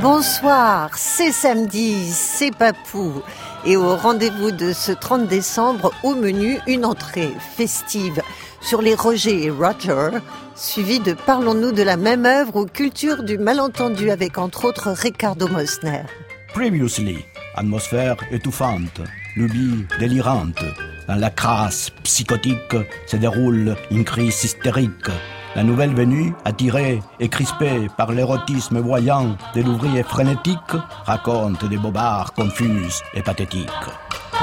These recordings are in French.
Bonsoir, c'est samedi, c'est Papou. Et au rendez-vous de ce 30 décembre, au menu, une entrée festive sur les Roger et Roger, suivi de Parlons-nous de la même œuvre aux cultures du malentendu avec entre autres Ricardo Mosner. Previously, atmosphère étouffante, lubie délirante. Dans la crasse psychotique se déroule une crise hystérique. La nouvelle venue, attirée et crispée par l'érotisme voyant de l'ouvrier frénétique, raconte des bobards confuses et pathétiques.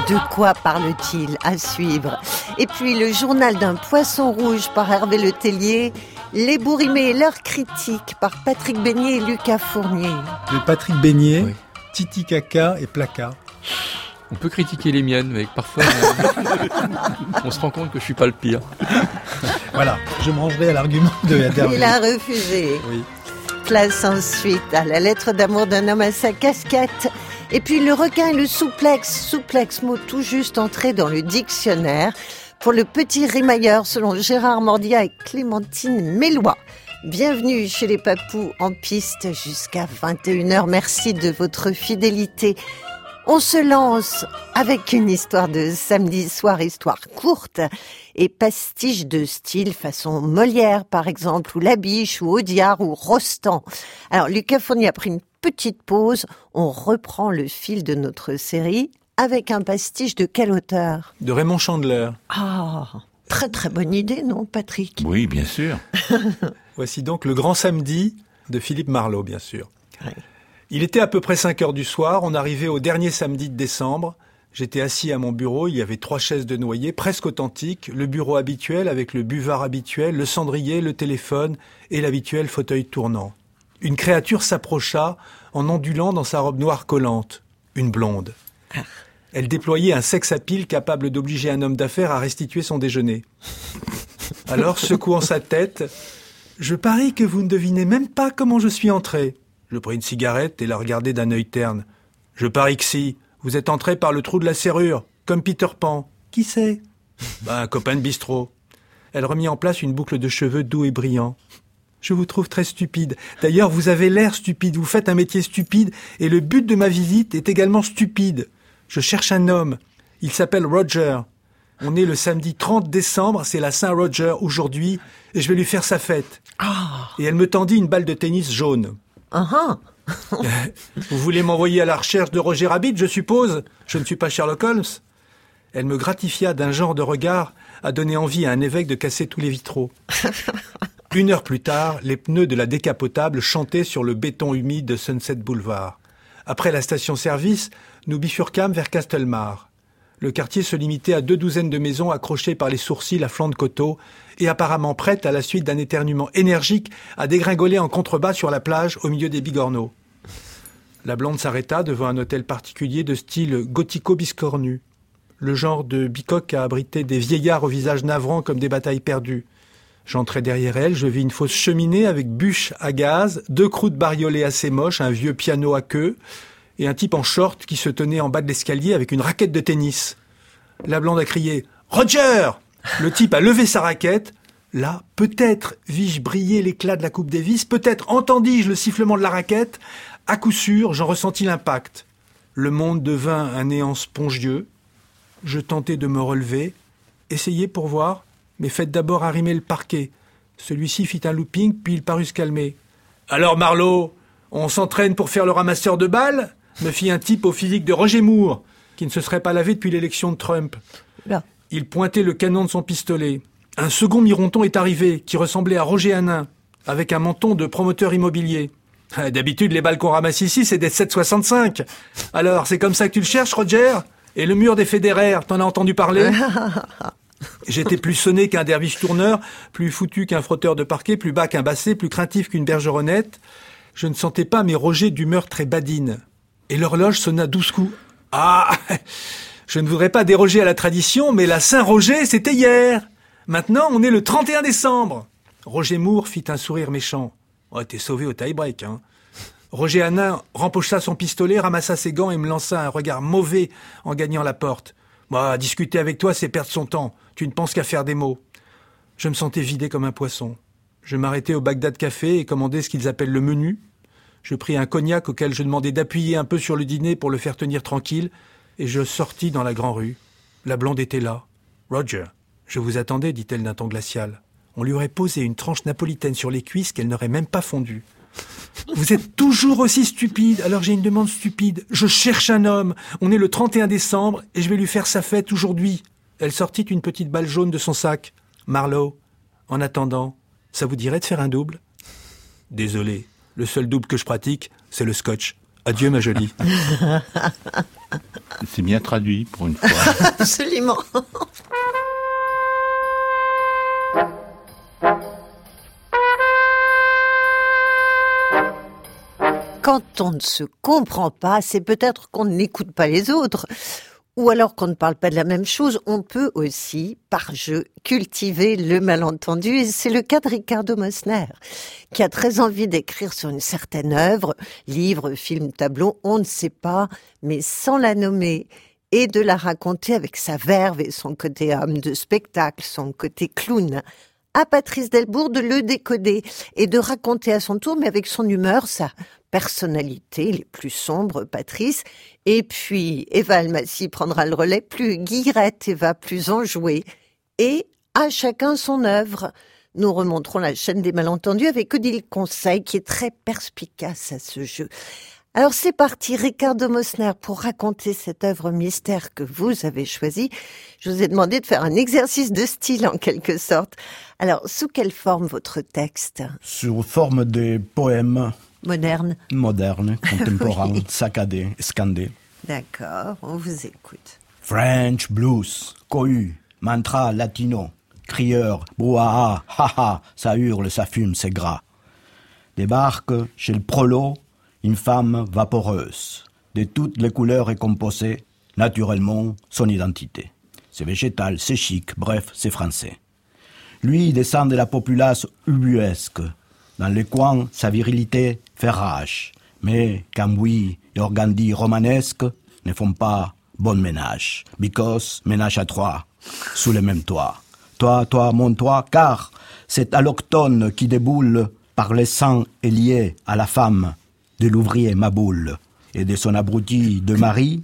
De quoi parle-t-il À suivre. Et puis le journal d'un poisson rouge par Hervé Le Tellier, les bourrimés et leurs critiques par Patrick Beignet et Lucas Fournier. De Patrick Beignet, Titi Caca et Placa. On peut critiquer les miennes, mais parfois on se rend compte que je suis pas le pire. Voilà, je me rangerai à l'argument de Hervé. Il a refusé. Oui. Place ensuite à la lettre d'amour d'un homme à sa casquette. Et puis le requin et le souplex, souplex mot tout juste entré dans le dictionnaire pour le petit rimailleur selon Gérard Mordia et Clémentine Mélois. Bienvenue chez les papous en piste jusqu'à 21h. Merci de votre fidélité. On se lance avec une histoire de samedi soir, histoire courte et pastiche de style façon Molière par exemple, ou Labiche, ou Audiard, ou Rostand. Alors Lucas Fournier a pris une petite pause, on reprend le fil de notre série avec un pastiche de quel auteur? De Raymond Chandler. Ah, très très bonne idée, non Patrick? Oui, bien sûr. Voici donc Le Grand Samedi de Philippe Marlowe, bien sûr. Ouais. Il était à peu près 5 heures du soir, on arrivait au dernier samedi de décembre. J'étais assis à mon bureau, il y avait trois chaises de noyer, presque authentiques, le bureau habituel avec le buvard habituel, le cendrier, le téléphone et l'habituel fauteuil tournant. Une créature s'approcha en ondulant dans sa robe noire collante, une blonde. Elle déployait un sexe à pile capable d'obliger un homme d'affaires à restituer son déjeuner. Alors, secouant sa tête, je parie que vous ne devinez même pas comment je suis entré. Je pris une cigarette et la regardai d'un œil terne. Je parie que si. Vous êtes entré par le trou de la serrure, comme Peter Pan. Qui c'est Ben, un copain de bistrot. Elle remit en place une boucle de cheveux doux et brillants. Je vous trouve très stupide. D'ailleurs, vous avez l'air stupide. Vous faites un métier stupide et le but de ma visite est également stupide. Je cherche un homme. Il s'appelle Roger. On est le samedi 30 décembre, c'est la Saint-Roger aujourd'hui, et je vais lui faire sa fête. Et elle me tendit une balle de tennis jaune. Ah ah Vous voulez m'envoyer à la recherche de Roger Rabbit, je suppose? Je ne suis pas Sherlock Holmes. Elle me gratifia d'un genre de regard à donner envie à un évêque de casser tous les vitraux. Une heure plus tard, les pneus de la décapotable chantaient sur le béton humide de Sunset Boulevard. Après la station-service, nous bifurquâmes vers Castelmar. Le quartier se limitait à deux douzaines de maisons accrochées par les sourcils à flanc de coteau et apparemment prêtes à la suite d'un éternuement énergique à dégringoler en contrebas sur la plage au milieu des bigorneaux. La blonde s'arrêta devant un hôtel particulier de style gothico-biscornu. Le genre de bicoque à abriter des vieillards au visage navrant comme des batailles perdues. J'entrai derrière elle, je vis une fausse cheminée avec bûche à gaz, deux croûtes bariolées assez moches, un vieux piano à queue, et un type en short qui se tenait en bas de l'escalier avec une raquette de tennis. La blonde a crié Roger Le type a levé sa raquette. Là, peut-être vis-je briller l'éclat de la coupe Davis, peut-être entendis-je le sifflement de la raquette. À coup sûr, j'en ressentis l'impact. Le monde devint un néant spongieux. Je tentai de me relever. Essayez pour voir, mais faites d'abord arrimer le parquet. Celui-ci fit un looping, puis il parut se calmer. Alors, Marlowe, on s'entraîne pour faire le ramasseur de balles me fit un type au physique de Roger Moore, qui ne se serait pas lavé depuis l'élection de Trump. Là. Il pointait le canon de son pistolet. Un second mironton est arrivé, qui ressemblait à Roger Hanin, avec un menton de promoteur immobilier. Ah, D'habitude, les balles qu'on ramasse ici, c'est des 7,65. Alors, c'est comme ça que tu le cherches, Roger? Et le mur des fédéraires, t'en as entendu parler? J'étais plus sonné qu'un derviche tourneur, plus foutu qu'un frotteur de parquet, plus bas qu'un basset, plus craintif qu'une bergeronnette. Je ne sentais pas mes Rogers d'humeur très badine. Et l'horloge sonna douze coups. Ah Je ne voudrais pas déroger à la tradition, mais la Saint-Roger, c'était hier. Maintenant, on est le 31 décembre. Roger Moore fit un sourire méchant. Oh, t'es sauvé au tie-break, hein. Roger Hanin rempocha son pistolet, ramassa ses gants et me lança un regard mauvais en gagnant la porte. Moi, discuter avec toi, c'est perdre son temps. Tu ne penses qu'à faire des mots. Je me sentais vidé comme un poisson. Je m'arrêtai au Bagdad Café et commandai ce qu'ils appellent le menu. Je pris un cognac auquel je demandais d'appuyer un peu sur le dîner pour le faire tenir tranquille, et je sortis dans la grande rue. La blonde était là. Roger, je vous attendais, dit-elle d'un ton glacial. On lui aurait posé une tranche napolitaine sur les cuisses qu'elle n'aurait même pas fondue. Vous êtes toujours aussi stupide, alors j'ai une demande stupide. Je cherche un homme. On est le 31 décembre et je vais lui faire sa fête aujourd'hui. Elle sortit une petite balle jaune de son sac. Marlowe, en attendant, ça vous dirait de faire un double? Désolé, le seul double que je pratique, c'est le scotch. Adieu ma jolie. C'est bien traduit pour une fois. Absolument. Quand on ne se comprend pas, c'est peut-être qu'on n'écoute pas les autres. Ou alors qu'on ne parle pas de la même chose, on peut aussi, par jeu, cultiver le malentendu. Et c'est le cas de Ricardo Mosner, qui a très envie d'écrire sur une certaine œuvre, livre, film, tableau, on ne sait pas, mais sans la nommer et de la raconter avec sa verve et son côté homme de spectacle, son côté clown. À Patrice Delbourg de le décoder et de raconter à son tour, mais avec son humeur, sa personnalité les plus sombres, Patrice. Et puis, Eva Almassi prendra le relais, plus guillerette, Eva plus enjouée. Et à chacun son œuvre. Nous remonterons la chaîne des malentendus avec Odile Conseil, qui est très perspicace à ce jeu. Alors c'est parti, Ricardo Mosner, pour raconter cette œuvre mystère que vous avez choisie. Je vous ai demandé de faire un exercice de style en quelque sorte. Alors, sous quelle forme votre texte? Sous forme de poèmes Moderne modernes, contemporains, saccadés, scandés. D'accord, on vous écoute. French blues, cohu, mantra latino, crieur, brouhaha, haha, ça hurle, ça fume, c'est gras. Débarque chez le prolo une femme vaporeuse, de toutes les couleurs et composée, naturellement son identité. C'est végétal, c'est chic, bref, c'est français. Lui descend de la populace ubuesque. Dans les coins, sa virilité fait rage. Mais Cambouis et Organdi romanesques ne font pas bon ménage. Because ménage à trois, sous le même toit. Toi, toi, mon toi, car cet alloctone qui déboule par les sangs est lié à la femme de l'ouvrier Maboule et de son abruti de mari,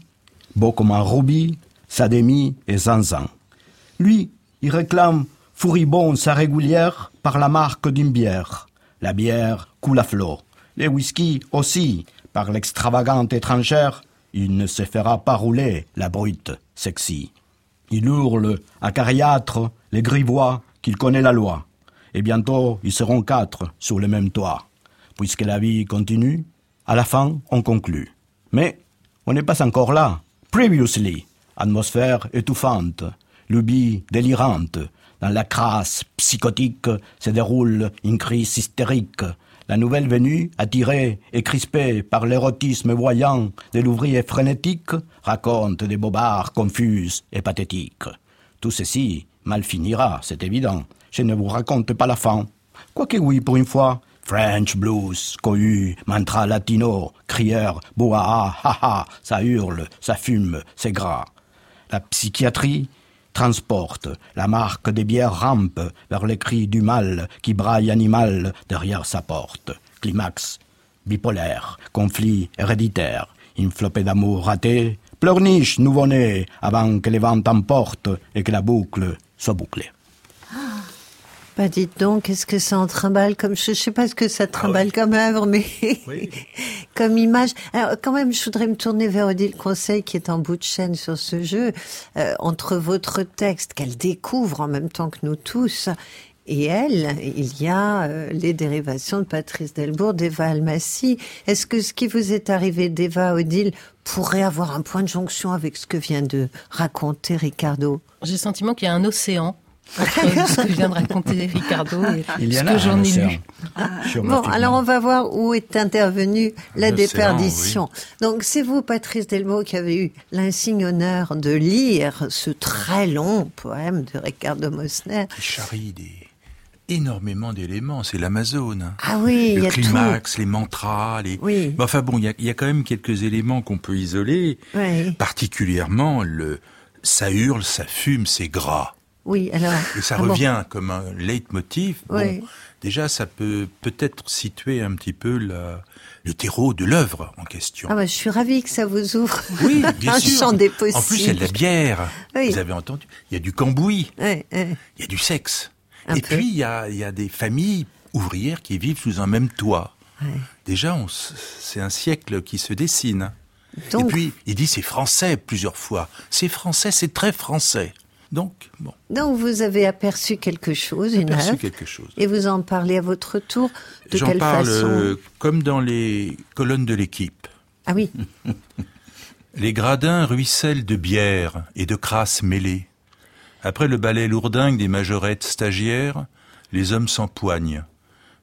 un rubis, Sademi et Zanzan. Lui, il réclame fouribond sa régulière par la marque d'une bière. La bière coule à flot. Les whisky aussi, par l'extravagante étrangère, il ne se fera pas rouler la brute sexy. Il hurle à cariâtre les grivois qu'il connaît la loi. Et bientôt, ils seront quatre sous le même toit. Puisque la vie continue, à la fin, on conclut. Mais on n'est pas encore là. Previously, atmosphère étouffante, lubie délirante, dans la crasse psychotique se déroule une crise hystérique. La nouvelle venue, attirée et crispée par l'érotisme voyant de l'ouvrier frénétique, raconte des bobards confuses et pathétiques. Tout ceci mal finira, c'est évident. Je ne vous raconte pas la fin. Quoique oui, pour une fois, French blues, cohu, mantra latino, crieur, boa, ha ça hurle, ça fume, c'est gras. La psychiatrie transporte la marque des bières rampe vers les cris du mal qui braille animal derrière sa porte. Climax, bipolaire, conflit héréditaire, une flopée d'amour raté, pleurniche nouveau-né avant que les vents emportent et que la boucle soit bouclée. Bah dites donc, qu'est-ce que ça en trimballe comme je, sais pas ce que ça trimballe comme œuvre, mais comme image. Alors quand même, je voudrais me tourner vers Odile Conseil qui est en bout de chaîne sur ce jeu. Euh, entre votre texte qu'elle découvre en même temps que nous tous et elle, il y a euh, les dérivations de Patrice Delbourg, d'Eva Almassi. Est-ce que ce qui vous est arrivé d'Eva Odile pourrait avoir un point de jonction avec ce que vient de raconter Ricardo? J'ai le sentiment qu'il y a un océan entre ce que vient de raconter Ricardo et Il y ce en que a j'en un ai lu. Bon, alors on va voir où est intervenue la déperdition. Donc c'est vous, Patrice Delbo, qui avez eu l'insigne honneur de lire ce très long poème de Ricardo Mosner. Qui charrie des, énormément d'éléments. C'est l'Amazone. Ah oui, il y Le a climax, les mantras, les. Oui. Enfin bon, il y y a quand même quelques éléments qu'on peut isoler. Oui, Particulièrement le, ça hurle, ça fume, c'est gras. Oui, alors. Et ça Ah bon. revient comme un leitmotiv. Bon, déjà, ça peut peut-être situer un petit peu la- le terreau de l'œuvre en question. Ah bah, je suis ravie que ça vous ouvre Oui, bien un sûr. champ des possibles. En plus, il y a de la bière. Oui. Vous avez entendu Il y a du cambouis. Il y a du sexe. Un Et peu. puis, il y a, il y a des familles ouvrières qui vivent sous un même toit. Déjà, c'est un siècle qui se dessine. Donc- Et puis, il dit c'est français plusieurs fois. C'est français, c'est très français. Donc, bon, Donc vous avez aperçu quelque chose, une aperçu œuvre, quelque chose. et vous en parlez à votre tour. De J'en quelle parle façon? euh, comme dans les colonnes de l'équipe. Ah oui, Les gradins ruissellent de bière et de crasse mêlée. Après le ballet lourdingue des majorettes stagiaires, les hommes s'empoignent.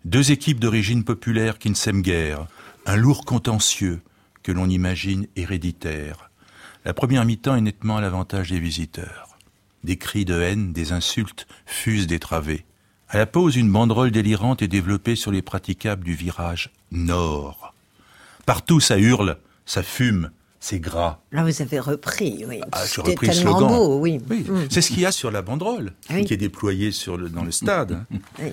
Deux équipes d'origine populaire qui ne s'aiment guère. Un lourd contentieux que l'on imagine héréditaire. La première mi-temps est nettement à l'avantage des visiteurs. Des cris de haine, des insultes fusent des travées. À la pause, une banderole délirante est développée sur les praticables du virage nord. Partout ça hurle, ça fume, c'est gras. là vous avez repris, oui. Ah, C'était tellement slogan. beau, oui. Oui, Mm. c'est ce qu'il y a sur la banderole Oui. qui est déployée sur le, dans le stade. Oui.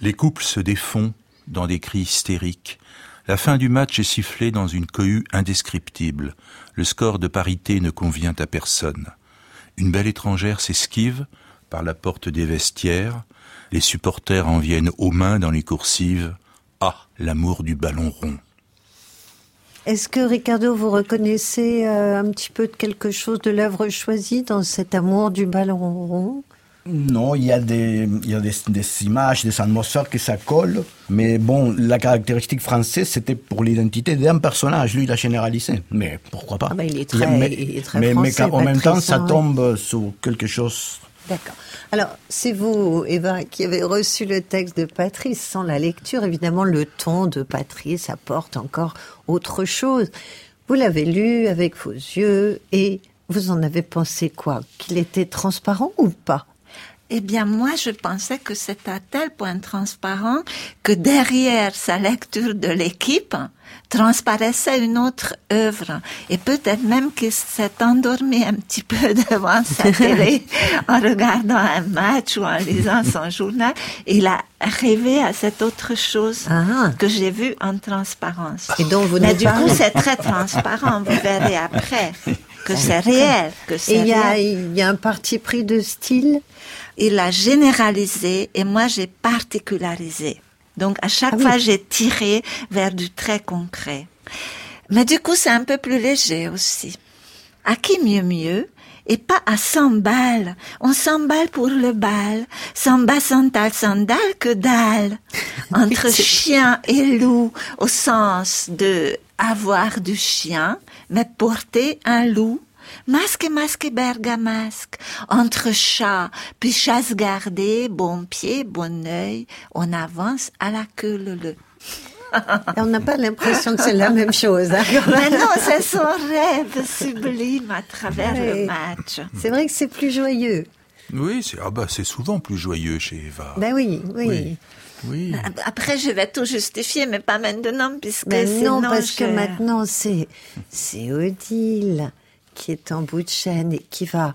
Les couples se défont dans des cris hystériques. La fin du match est sifflée dans une cohue indescriptible. Le score de parité ne convient à personne. Une belle étrangère s'esquive par la porte des vestiaires. Les supporters en viennent aux mains dans les coursives. Ah, l'amour du ballon rond. Est-ce que Ricardo, vous reconnaissez euh, un petit peu de quelque chose de l'œuvre choisie dans cet amour du ballon rond? Non, il y a, des, il y a des, des images, des atmosphères que ça colle. Mais bon, la caractéristique française, c'était pour l'identité d'un personnage. Lui, il a généralisé. Mais pourquoi pas? Ah ben, il est a- très- mais, il est très mais, mais français, qu'en- en même temps, ça tombe sur quelque chose. D'accord. Alors, c'est vous, Eva, qui avez reçu le texte de Patrice. Sans la lecture, évidemment, le ton de Patrice apporte encore autre chose. Vous l'avez lu avec vos yeux et vous en avez pensé quoi? Qu'il était transparent ou pas? Eh bien, moi, je pensais que c'est à tel point transparent que derrière sa lecture de l'équipe transparaissait une autre œuvre. Et peut-être même qu'il s'est endormi un petit peu devant sa télé en regardant un match ou en lisant son journal. Il a rêvé à cette autre chose Ah. que j'ai vue en transparence. Et dont vous Mais du coup, c'est très transparent. Vous verrez après que c'est réel, que Et c'est il y, a, réel il y a un parti pris de style il a généralisé et moi j'ai particularisé. Donc à chaque Ah oui. fois j'ai tiré vers du très concret. Mais du coup c'est un peu plus léger aussi. À qui mieux mieux et pas à 100 balles. On s'emballe pour le bal. Sans bas, sans tal, sans dalle que dalle. Entre chien et loup, au sens de avoir du chien, mais porter un loup. Masque, masque, bergamasque. Entre chat, puis chasse gardée, bon pied, bon œil, on avance à la queue leu. Et on n'a pas l'impression que c'est la même chose. hein. Mais non, c'est son rêve sublime à travers Ouais. le match. C'est vrai que c'est plus joyeux. Oui, c'est ah bah, c'est souvent plus joyeux chez Eva. Ben oui, oui. Oui. Oui. Après, je vais tout justifier, mais pas maintenant, puisque Ben sinon non, parce que maintenant, c'est, c'est Odile qui est en bout de chaîne et qui va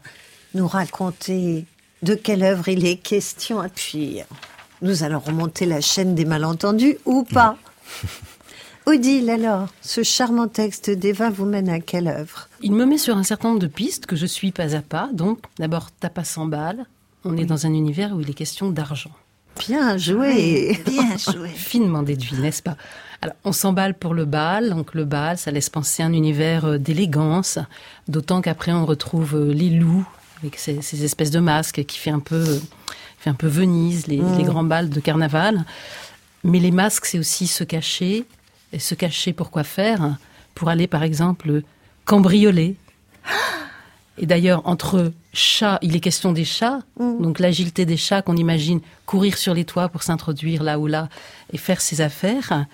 nous raconter de quelle œuvre il est question. Et puis, nous allons remonter la chaîne des malentendus ou pas. Odile, alors, ce charmant texte d'Eva vous mène à quelle œuvre? Il me met sur un certain nombre de pistes que je suis pas à pas. Donc, d'abord, tapas 100 balles. On est dans un univers où il est question d'argent. Bien joué. Bien joué. Finement déduit, n'est-ce pas? Alors, on s'emballe pour le bal. Donc, le bal, ça laisse penser un univers euh, d'élégance. D'autant qu'après, on retrouve euh, les loups avec ces, ces espèces de masques qui fait un peu, euh, fait un peu Venise, les, les grands bals de carnaval. Mais les masques, c'est aussi se cacher. Et se cacher pour quoi faire? Pour aller, par exemple, cambrioler. Et d'ailleurs, entre chats, il est question des chats, donc l'agilité des chats qu'on imagine courir sur les toits pour s'introduire là ou là et faire ses affaires.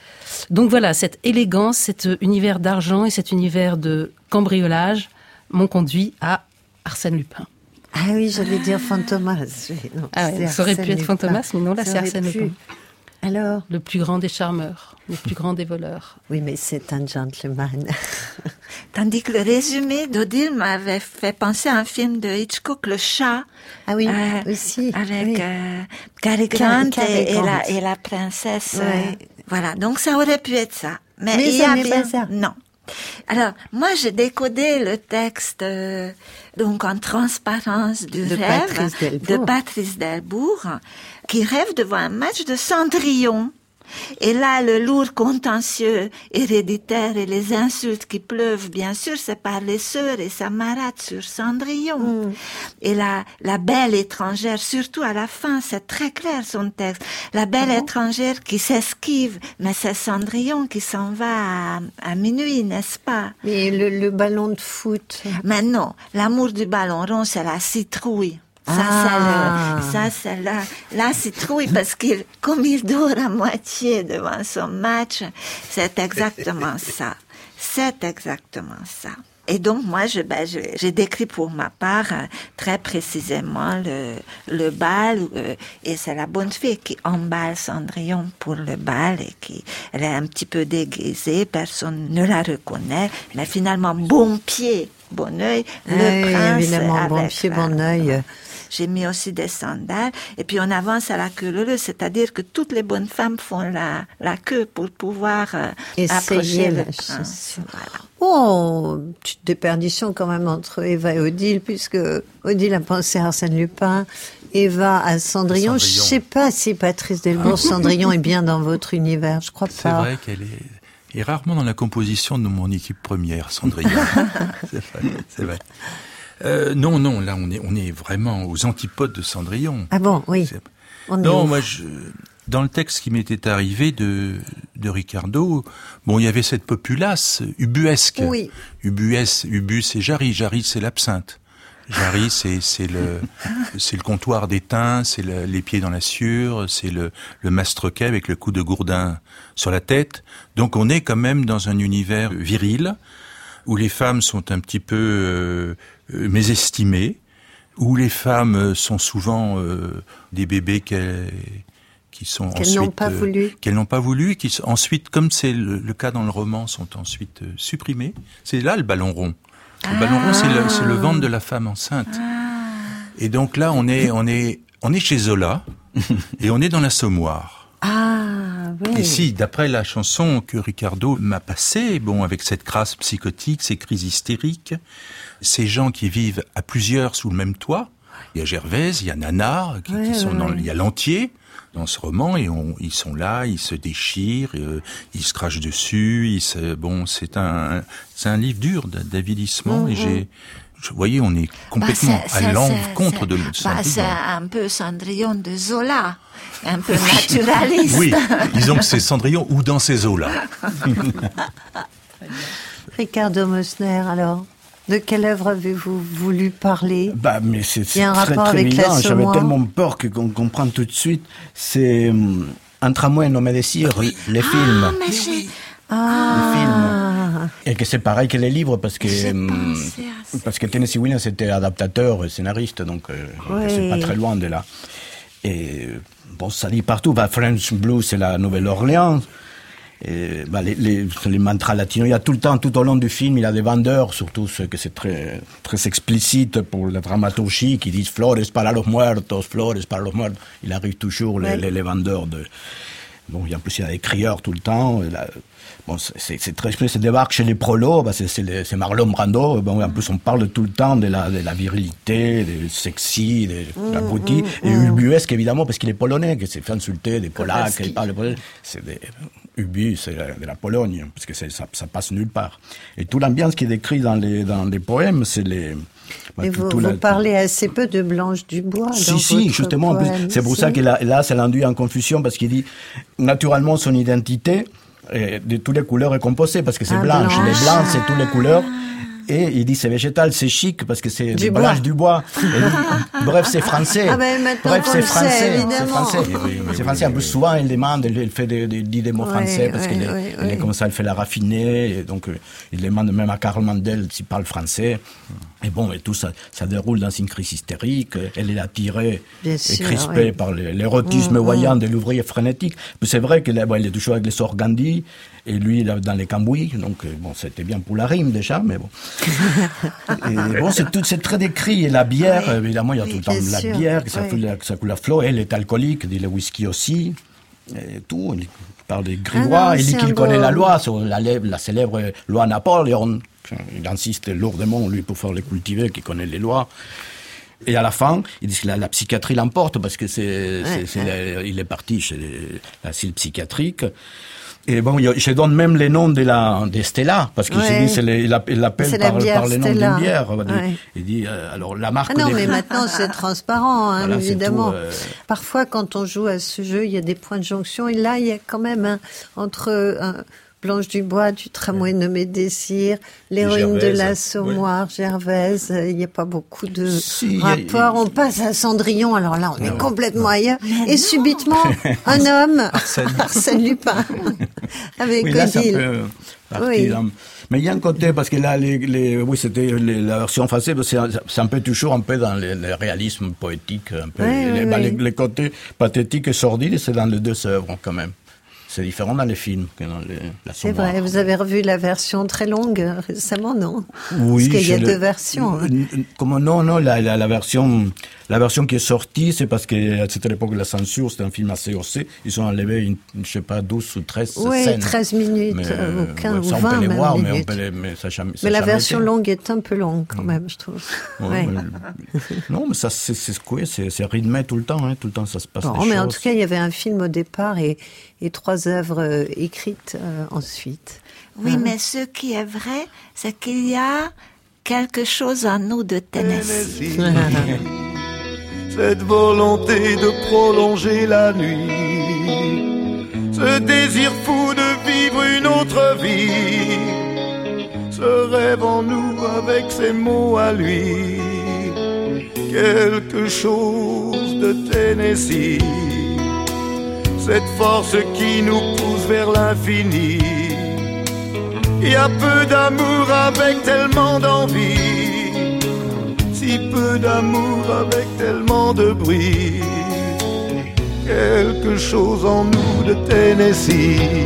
Donc voilà, cette élégance, cet univers d'argent et cet univers de cambriolage m'ont conduit à Arsène Lupin. Ah oui, j'allais dire Fantomas. Non, Ah ouais, ça aurait pu être Fantomas, mais non, là, c'est Arsène pu. Lupin. Alors Le plus grand des charmeurs, le plus grand des voleurs. Oui, mais c'est un gentleman. Tandis que le résumé d'Odile m'avait fait penser à un film de Hitchcock, Le Chat. Ah oui, Euh, aussi. Avec oui. euh, Cary Grant Cary et, la, et la princesse. Ouais. euh, voilà, donc ça aurait pu être ça. Mais, Mais il y a bien... pas ça. Non. Alors, moi, j'ai décodé le texte euh, donc en transparence du De rêve Patrice de Patrice Delbourg, qui rêve de voir un match de Cendrillon. Et là, le lourd contentieux héréditaire et les insultes qui pleuvent, bien sûr, c'est par les sœurs et sa marade sur Cendrillon. Mm. Et la, la belle étrangère, surtout à la fin, c'est très clair son texte. La belle étrangère qui s'esquive, mais c'est Cendrillon qui s'en va à, à minuit, n'est-ce pas? Mais le, le ballon de foot. Mais non, l'amour du ballon rond, c'est la citrouille. Ça, Ah. c'est le- ça, c'est la, la citrouille parce qu'il, comme il dort à moitié devant son match, c'est exactement ça. C'est exactement ça. Et donc, moi, je, ben, je- j'ai décrit pour ma part euh, très précisément le, le bal, euh, et c'est la bonne fille qui emballe Cendrillon pour le bal et qui, elle est un petit peu déguisée, personne ne la reconnaît, mais finalement, bon pied, bon oeil, le Oui, prince évidemment, bon pied, la- bon œil. J'ai mis aussi des sandales. Et puis on avance à la queue leu, c'est-à-dire que toutes les bonnes femmes font la, la queue pour pouvoir euh, approcher le la prince. Voilà. Oh, petite déperdition quand même entre Eva et Odile, puisque Odile a pensé à Arsène Lupin, Eva à Cendrillon. Je Cendrillon. sais pas si Patrice Delbourg, Cendrillon est bien dans votre univers, je crois C'est pas. vrai qu'elle est, est rarement dans la composition de mon équipe première, Cendrillon. c'est vrai. c'est vrai. Euh, non, non, là on est, on est vraiment aux antipodes de Cendrillon. Ah bon, oui. C'est- On Non, moi, je, dans le texte qui m'était arrivé de, de Ricardo, bon, il y avait cette populace ubuesque. Oui. Ubues, ubus et Jarry. Jarry, c'est l'absinthe. Jarry, c'est, c'est le, c'est le comptoir d'étain, c'est le- les pieds dans la sûre, c'est le, le mastroquet avec le coup de gourdin sur la tête. Donc, on est quand même dans un univers viril, où les femmes sont un petit peu euh, euh, mésestimées, où les femmes euh, sont souvent euh, des bébés qu'elles- qui sont Qu'elles ensuite n'ont pas euh, voulu. qu'elles n'ont pas voulu, qui ensuite, comme c'est le, le cas dans le roman, sont ensuite euh, supprimées. C'est là le ballon rond. Le ballon rond, c'est le, c'est le ventre de la femme enceinte. Et donc là, on est, on est, on est chez Zola et on est dans l'assommoir. Ah, oui. Et si, d'après la chanson que Ricardo m'a passée, bon, avec cette crasse psychotique, ces crises hystériques, ces gens qui vivent à plusieurs sous le même toit, il y a Gervaise, il y a Nana, qui, sont ouais, dans, il y a l'entier dans ce roman, et on, ils sont là, ils se déchirent, euh, ils se crachent dessus, ils se, bon, c'est un, c'est un livre dur d'avilissement, et j'ai, je, vous voyez, on est complètement Bah, c'est- à l'encontre de bah, Cendrillon. C'est un peu Cendrillon de Zola, un peu naturaliste. Oui, disons que c'est Cendrillon ou dans ces eaux-là. Ricardo Mosner, alors, de quelle œuvre avez-vous voulu parler? Bah, mais c'est très, rapport très avec évident. J'avais tellement peur que qu'on comprend tout de suite. C'est hum, Un tramway nommé Désir, les films. Ah, mais films. Et que c'est pareil que les livres parce que hum, parce que Tennessee Williams était adaptateur, et scénariste, donc euh, Ouais. c'est pas très loin de là. Et bon, ça dit partout. Bah, French Blues, c'est la Nouvelle-Orléans. Et, bah, les, les, les mantras latinos, il y a tout le temps, tout au long du film, il y a des vendeurs, surtout ceux que c'est très, très explicite pour la dramaturgie, qui disent flores para los muertos, flores para los muertos. Il arrive toujours les, Ouais. les, vendeurs de. Bon, il y a en plus, il y a des crieurs tout le temps. Bon, c'est- très. C'est débarque chez les prolos, bah, c'est- Marlon Brando. Bon, en plus, on parle tout le temps de la, de la virilité, de sexy, de la beauté. et ubuesque, évidemment, parce qu'il est polonais, que s'est fait insulter des Polacs, il parle polonais. C'est Ubu, c'est de la Pologne, parce que ça, ça passe nulle part. Et toute l'ambiance qui est décrite dans les, dans les poèmes, c'est les. bah, Mais tout- vous, tout vous la- parlez assez peu de Blanche Dubois dans si, si, votre justement, c'est pour si. ça que là, là ça l'induit en confusion, parce qu'il dit, naturellement, son identité, de toutes les couleurs est composée, parce que c'est Ah, blanche. blanche. Les blancs, c'est toutes les couleurs. Et il dit c'est végétal, c'est chic parce que c'est Du du bois. du bois. Et- bref, c'est français. Ah ben, bref, c'est français. C'est français. Oui, oui, c'est oui, français. En oui, plus, souvent, il demande, il il fait des, des- dit des mots français parce qu'il est, est comme ça, il fait la raffinée. Et donc, euh, il demande même à Karl Mandel s'il parle français. Et bon, et tout ça, ça déroule dans une crise hystérique. Elle est attirée Bien et sûr, crispée ouais. par l'érotisme Mm, voyant de l'ouvrier frénétique. Mais c'est vrai qu'il bon, il est toujours avec les sœurs Gandhi et lui il est dans les cambouis. Donc, euh, bon, c'était bien pour la rime déjà, mais bon. Et bon, c'est tout, c'est très décrit. Et la bière, Oui. évidemment, il y a Oui, tout le temps de la sûr. bière, ça, Oui. coule, ça coule à flot. Elle est alcoolique, dit le whisky aussi. Et tout. Il parle des Ah non, grivois. il dit qu'il connaît la loi, sur la, célèbre loi Napoléon. Il insiste lourdement, lui, pour faire les cultiver, qui connaît les lois. Et à la fin, ils disent que la, la psychiatrie l'emporte parce que c'est, Ouais, il est parti chez l'asile psychiatrique. Et bon, je donne même les noms de la de Stella parce qu'il Ouais. dit, les- il app- il l'appelle C'est la par, par les noms d'une bière. Il dit- Ouais. Il dit, euh, alors la marque Ah non, des- mais maintenant c'est transparent, hein, Voilà, évidemment. tout, euh. Parfois, quand on joue à ce jeu, il y a des points de jonction. Et là, il y a quand même un, entre euh, Blanche Dubois, du tramway nommé Désir, l'héroïne de l'assommoir, Gervaise. euh, Il n'y a pas beaucoup de Si, a- rapports. On passe à Cendrillon. Alors là, on est complètement ailleurs. Et subitement, un homme, Arsène, Lupin, avec Oui, là, Oui. Mais il y a un côté, parce que là, les, les, oui, c'était les- la version française, c'est un, c'est un peu toujours un peu dans le, le réalisme poétique, un peu. Oui, les, oui, bah, oui. les- les côtés pathétiques et sordides, c'est dans les deux œuvres, quand même. C'est différent dans les films que dans les, la C'est vrai, vous avez revu la version très longue récemment, non? Oui, Parce qu'il y a deux versions. hein. Comment non, non, la, la, la version, la version qui est sortie, c'est parce que c'était l'époque de la censure, c'était un film assez osé. Ils ont enlevé, une, je sais pas, 12 ou 13 Oui, scènes. 13 minutes, Mais, euh, ou 15 ouais, ou ça, on 20 peut les voir, mais, on peut les, mais ça jamais, ça Mais la version été. longue est un peu longue quand même, je trouve. Ouais, Ouais. mais- non, mais ça, c'est c'est secoué, c'est rythmé tout le temps, hein, tout le temps, ça se passe Bon, des mais en tout cas, il y avait un film au départ et, et trois œuvres euh, écrites euh, ensuite. Oui, Hein? mais ce qui est vrai, c'est qu'il y a quelque chose en nous de Tennessee. Cette volonté de prolonger la nuit, ce désir fou de vivre une autre vie, ce rêve en nous avec ses mots à lui, quelque chose de Tennessee, cette force qui nous pousse vers l'infini. Il y a peu d'amour avec tellement d'envie, si peu d'amour avec tellement de bruit. Quelque chose en nous de Tennessee.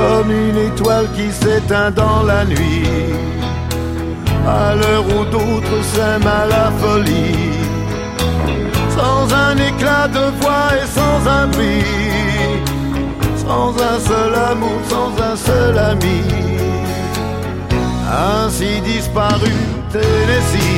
Comme une étoile qui s'éteint dans la nuit, à l'heure où d'autres s'aiment à la folie, sans un éclat de voix et sans un bruit, sans un seul amour, sans un seul ami, ainsi disparu Tennessee.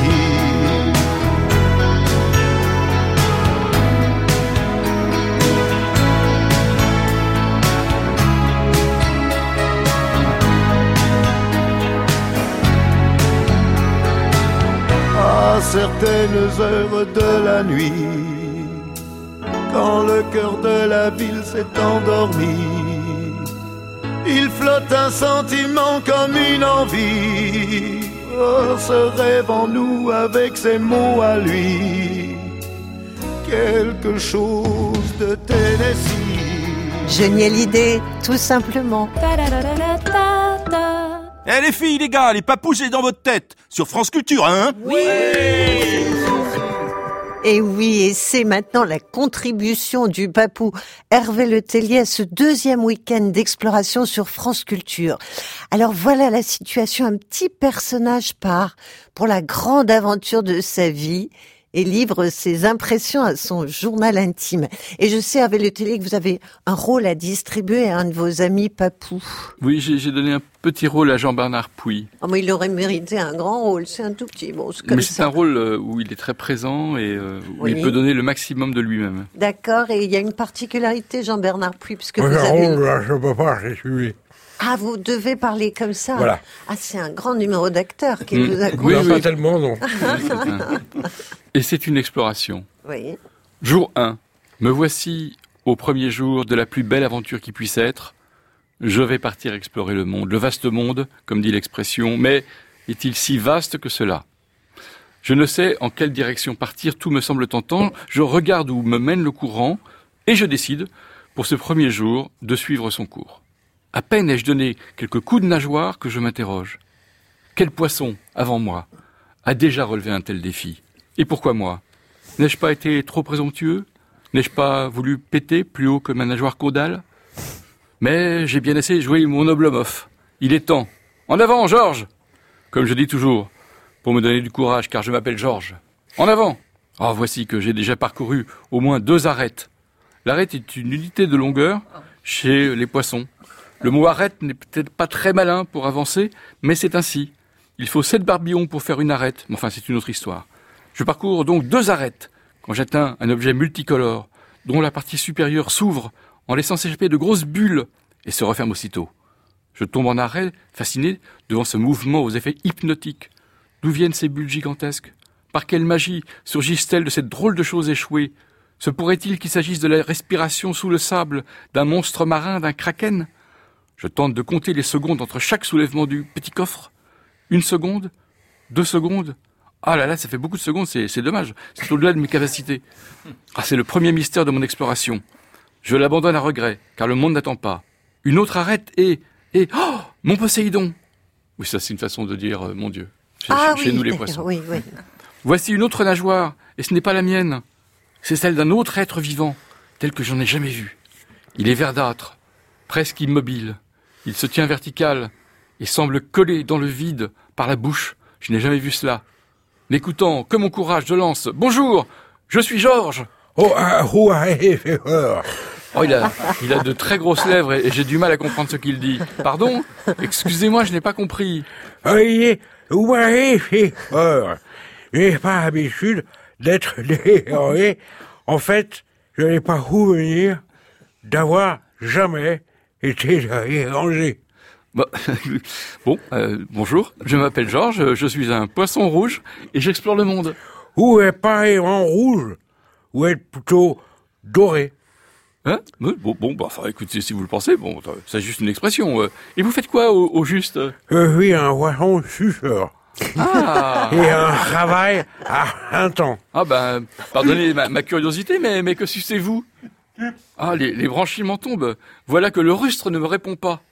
À certaines heures de la nuit, quand le cœur de la ville s'est endormi, il flotte un sentiment comme une envie. Oh, ce rêve en nous avec ses mots à lui, quelque chose de Tennessee. Génial l'idée, tout simplement. Eh les filles, les gars, les papouches, c'est dans votre tête. Sur France Culture, hein Oui. Et oui, et c'est maintenant la contribution du papou Hervé Letellier à ce deuxième week-end d'exploration sur France Culture. Alors voilà la situation, un petit personnage part pour la grande aventure de sa vie et livre ses impressions à son journal intime. Et je sais, avec le télé, que vous avez un rôle à distribuer à un de vos amis papous. Oui, j'ai donné un petit rôle à Jean-Bernard Pouy. Oh, mais il aurait mérité un grand rôle, c'est un tout petit. Bon, mais c'est un rôle euh, où il est très présent et euh, où il peut donner le maximum de lui-même. D'accord, et il y a une particularité, Jean-Bernard Pouy, puisque vous avez... Rôle, je peux pas, je ah, vous devez parler comme ça Voilà. Ah, c'est un grand numéro d'acteur qui mm. vous a Oui, pas tellement, non. Et c'est une exploration. Oui. Jour 1. Me voici au premier jour de la plus belle aventure qui puisse être. Je vais partir explorer le monde, le vaste monde, comme dit l'expression, mais est-il si vaste que cela? Je ne sais en quelle direction partir, tout me semble tentant, je regarde où me mène le courant, et je décide, pour ce premier jour, de suivre son cours. À peine ai-je donné quelques coups de nageoire que je m'interroge. Quel poisson, avant moi, a déjà relevé un tel défi? Et pourquoi moi? N'ai-je pas été trop présomptueux? N'ai-je pas voulu péter plus haut que ma nageoire caudale? Mais j'ai bien assez joué mon noble mof. Il est temps. En avant, Georges Comme je dis toujours, pour me donner du courage, car je m'appelle Georges. En avant Ah, voici que j'ai déjà parcouru au moins deux arêtes. L'arête est une unité de longueur chez les poissons. Le mot arrête n'est peut-être pas très malin pour avancer, mais c'est ainsi. Il faut sept barbillons pour faire une arête, mais enfin c'est une autre histoire. Je parcours donc deux arêtes quand j'atteins un objet multicolore, dont la partie supérieure s'ouvre en laissant s'échapper de grosses bulles et se referme aussitôt. Je tombe en arrêt, fasciné devant ce mouvement aux effets hypnotiques. D'où viennent ces bulles gigantesques? Par quelle magie surgissent-elles de cette drôle de chose échouée? Se pourrait-il qu'il s'agisse de la respiration sous le sable d'un monstre marin, d'un kraken? Je tente de compter les secondes entre chaque soulèvement du petit coffre. Une seconde, deux secondes. Ah là là, ça fait beaucoup de secondes, c'est dommage. C'est au-delà de mes capacités. Ah, c'est le premier mystère de mon exploration. Je l'abandonne à regret, car le monde n'attend pas. Une autre arrête et... et... Oh Mon Poséidon Oui, ça c'est une façon de dire euh, mon Dieu. Chez, ah, chez nous les poissons. Voici une autre nageoire, et ce n'est pas la mienne. C'est celle d'un autre être vivant, tel que j'en ai jamais vu. Il est verdâtre, presque immobile. Il se tient vertical et semble collé dans le vide par la bouche. Je n'ai jamais vu cela. L'écoutant, que mon courage, je lance. Bonjour, je suis Georges. Oh, oh, il a, il a de très grosses lèvres et, j'ai du mal à comprendre ce qu'il dit. Pardon Excusez-moi, je n'ai pas compris. Je n'ai pas l'habitude d'être dérangé. En fait, je n'ai pas venir d'avoir jamais était rangé. Bah, bon, euh, bonjour, je m'appelle Georges, je suis un poisson rouge et j'explore le monde. Où est pas en rouge? Ou est plutôt doré? Hein? Bon, bon bah, enfin, écoutez, si vous le pensez, bon, c'est juste une expression. Euh. Et vous faites quoi au, juste? Euh, Oui, un poisson suceur. Ah Et un travail à un temps. Ah ben, pardonnez ma, curiosité, mais, mais que sucez-vous? Ah, les, les branchiments tombent. Voilà que le rustre ne me répond pas.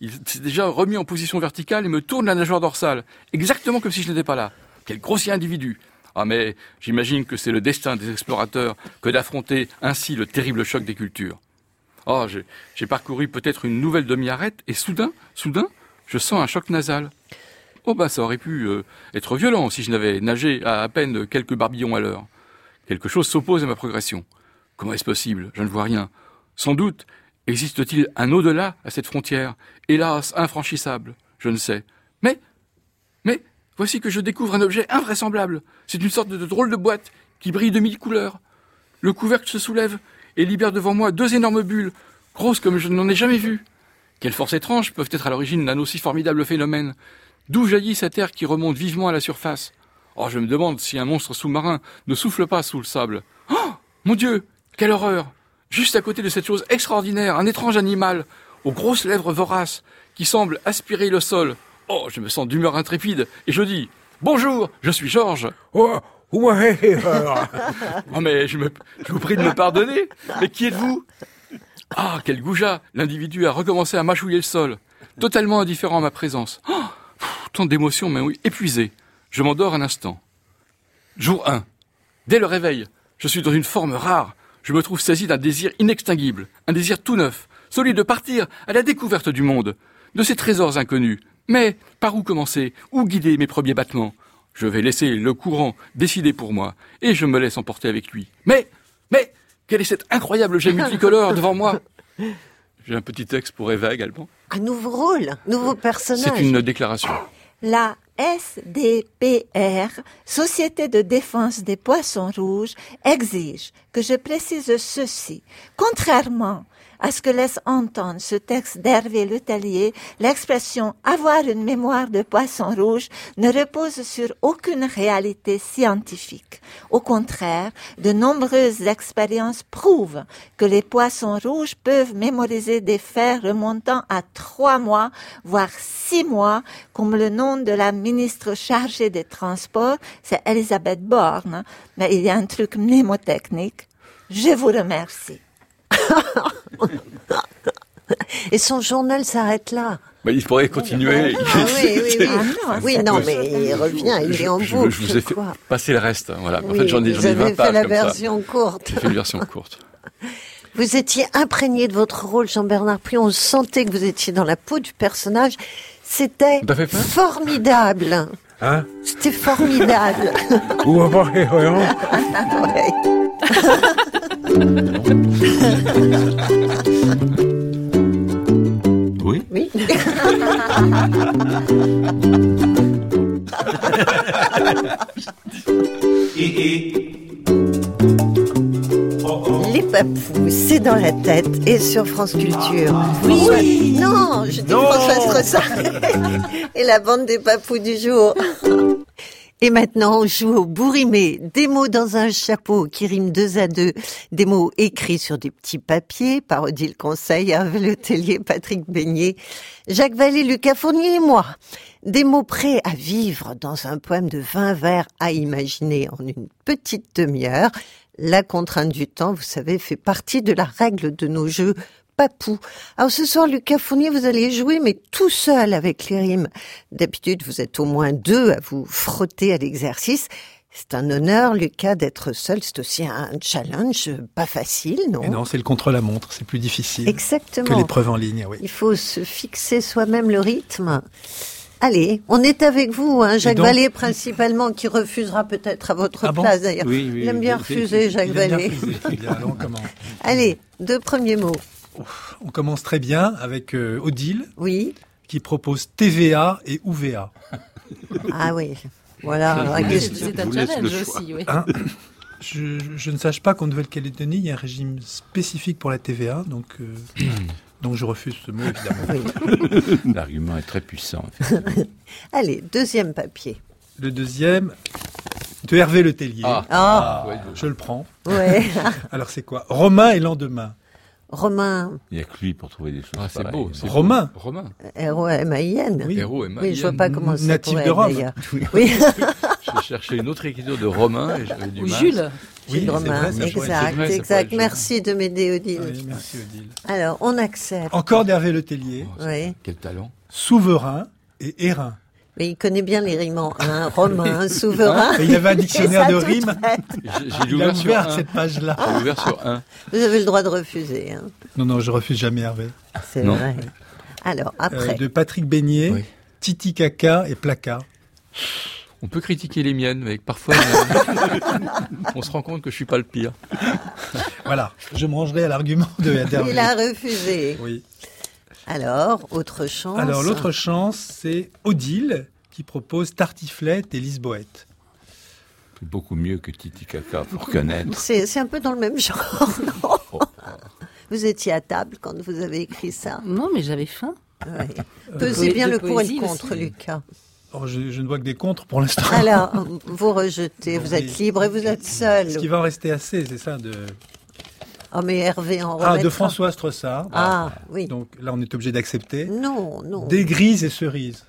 Il s'est déjà remis en position verticale et me tourne la nageoire dorsale, exactement comme si je n'étais pas là. Quel grossier individu. Ah mais j'imagine que c'est le destin des explorateurs que d'affronter ainsi le terrible choc des cultures. Ah, j'ai parcouru peut-être une nouvelle demi-arête et soudain, soudain, je sens un choc nasal. Oh ben ça aurait pu euh, être violent si je n'avais nagé à peine quelques barbillons à l'heure. Quelque chose s'oppose à ma progression. Comment est-ce possible? Je ne vois rien. Sans doute existe-t-il un au-delà à cette frontière, hélas infranchissable Je ne sais. Mais, mais, voici que je découvre un objet invraisemblable. C'est une sorte de drôle de boîte qui brille de mille couleurs. Le couvercle se soulève et libère devant moi deux énormes bulles, grosses comme je n'en ai jamais vues. Quelles forces étranges peuvent être à l'origine d'un aussi formidable phénomène D'où jaillit cette air qui remonte vivement à la surface? Oh, je me demande si un monstre sous-marin ne souffle pas sous le sable. Oh Mon Dieu quelle horreur Juste à côté de cette chose extraordinaire, un étrange animal, aux grosses lèvres voraces, qui semble aspirer le sol. Oh, je me sens d'humeur intrépide, et je dis Bonjour, je suis Georges. Oh, ouais. oh, mais je, me, je vous prie de me pardonner. Mais qui êtes-vous? Ah, quel goujat L'individu a recommencé à mâchouiller le sol, totalement indifférent à ma présence. Oh, tant d'émotions, mais oui, épuisé. Je m'endors un instant. Jour 1. Dès le réveil, Je suis dans une forme rare. Je me trouve saisi d'un désir inextinguible, un désir tout neuf, celui de partir à la découverte du monde, de ces trésors inconnus. Mais par où commencer Où guider mes premiers battements Je vais laisser le courant décider pour moi, et je me laisse emporter avec lui. Mais, mais, quel est cet incroyable jet multicolore devant moi J'ai un petit texte pour Eva également. Un nouveau rôle, nouveau personnage. C'est une déclaration. La SDPR, Société de défense des poissons rouges, exige que je précise ceci. Contrairement à ce que laisse entendre ce texte d'Hervé Letellier, l'expression avoir une mémoire de poisson rouge ne repose sur aucune réalité scientifique. Au contraire, de nombreuses expériences prouvent que les poissons rouges peuvent mémoriser des faits remontant à trois mois, voire six mois, comme le nom de la ministre chargée des Transports, c'est Elisabeth Borne, mais il y a un truc mnémotechnique. Je vous remercie. Et son journal s'arrête là. Bah, il pourrait continuer. Ah oui, oui, oui. Ah non, oui, mais il revient, il est en je, boucle. je vous ai fait quoi. passer le reste. hein, Voilà. En Oui, fait, j'en ai, vous ai 20 avez pages fait la comme ça. version courte. J'ai fait une version courte. Vous étiez imprégné de votre rôle, Jean-Bernard Puis On sentait que vous étiez dans la peau du personnage. C'était formidable. Hein? C'était formidable. Ou Ouais. Oui. Oui. Les papous, c'est dans la tête et sur France Culture. Oui. Non, je dis François Strossard. et la bande des papous du jour. Et maintenant, on joue au bourrimé. Des mots dans un chapeau qui riment deux à deux. Des mots écrits sur des petits papiers par Odile Conseil, Hervé Letellier, Patrick Beignet, Jacques Vallée, Lucas Fournier et moi. Des mots prêts à vivre dans un poème de 20 vers à imaginer en une petite demi-heure. La contrainte du temps, vous savez, fait partie de la règle de nos jeux papou. Alors ce soir, Lucas Fournier, vous allez jouer, mais tout seul avec les rimes. D'habitude, vous êtes au moins deux à vous frotter à l'exercice. C'est un honneur, Lucas, d'être seul. C'est aussi un challenge pas facile, non? Et non, c'est le contre-la-montre, c'est plus difficile que Exactement. l'épreuve en ligne, oui. Il faut se fixer soi-même le rythme. Allez, on est avec vous, hein, Jacques donc- Vallée principalement, qui refusera peut-être à votre Ah bon? place d'ailleurs. Oui, oui, Il aime bien refuser, Jacques Vallée. Allez, deux premiers mots. On commence très bien avec euh, Odile Oui. qui propose TVA et UVA. Ah oui. Voilà. la question. C'est un challenge aussi, oui. Hein je, je ne sache pas qu'en Nouvelle-Calédonie, il y a un régime spécifique pour la TVA, donc, euh, donc je refuse ce mot, évidemment. L'argument est très puissant. en fait. Allez, deuxième papier. Le deuxième, de Hervé Le Tellier. Ah. Ah, Ouais, Je le prends. ouais. Alors c'est quoi? Romain et lendemain. Romain, Il n'y a que lui pour trouver des choses Ah, c'est beau. c'est Romain. beau. Romain. R-O-M-A-I-N. Oui. Et Oui, je vois pas comment ça Natif de Rome. d'ailleurs. Oui, Je cherchais une autre écriture de Romain et j'avais du Ou mal. Jules. Oui, c'est Romain, vrai, exact, c'est vrai, exact. Merci de m'aider, Odile. Oui, merci Odile. Alors, on accepte. Encore d'Hervé Le Tellier. Oui. Quel talent. Souverain et Hérin. Mais il connaît bien les rimes en un, romain, souverain. Et il y avait un dictionnaire de rimes. J'ai j'ai Il a ouvert sur un. cette page-là. J'ai ouvert sur un. Vous avez le droit de refuser, hein. Non, non, je refuse jamais Hervé. c'est vrai. Alors, Euh, après, de Patrick Beignet, Oui. Titi Caca et Placa. On peut critiquer les miennes, mais parfois euh, on se rend compte que je suis pas le pire. Voilà, je me rangerai à l'argument de d'Hervé. il a refusé. Oui. Alors, autre chance. Alors l'autre chance, c'est Odile qui propose Tartiflette et Lisboète. C'est beaucoup mieux que Titi Kaka, faut reconnaître. C'est c'est un peu dans le même genre, non Vous étiez à table quand vous avez écrit ça. Non, mais j'avais faim. Ouais. Euh, Pesez bien le pour et le contre, aussi. Lucas. Or, je, je ne vois que des contres pour l'instant. Alors, vous rejetez, vous êtes libre et vous êtes seul. Ce qui va en rester assez, c'est ça, de, Oh, mais Hervé en ah, de. François Strossard. Ah, oui. Donc là, on est obligé d'accepter. Non, non. Des grises et cerises.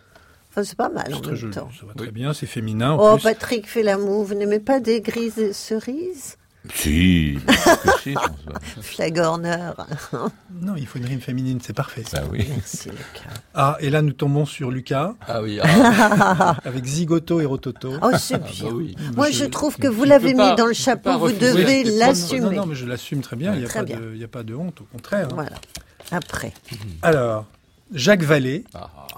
Enfin, c'est pas mal C'est en très même joli, temps. ça va très bien, c'est féminin. en Oh, plus. Patrick fait la moue. Vous n'aimez pas des grises et cerises? Si, si. Flagorneur. Non, il faut une rime féminine, c'est parfait. ça. Bah oui. Merci, Lucas. Ah, et là, nous tombons sur Lucas, Ah oui, ah, avec Zigoto et Rototo. Oh, c'est ah bien. bah oui. Moi, je- je trouve que vous l'avez pas- mis dans le chapeau, vous devez Non, l'assumer. non, mais je l'assume très bien, il n'y a, Très pas bien. de- il y a pas de honte, au contraire. Voilà. Après. Alors, Jacques Vallée,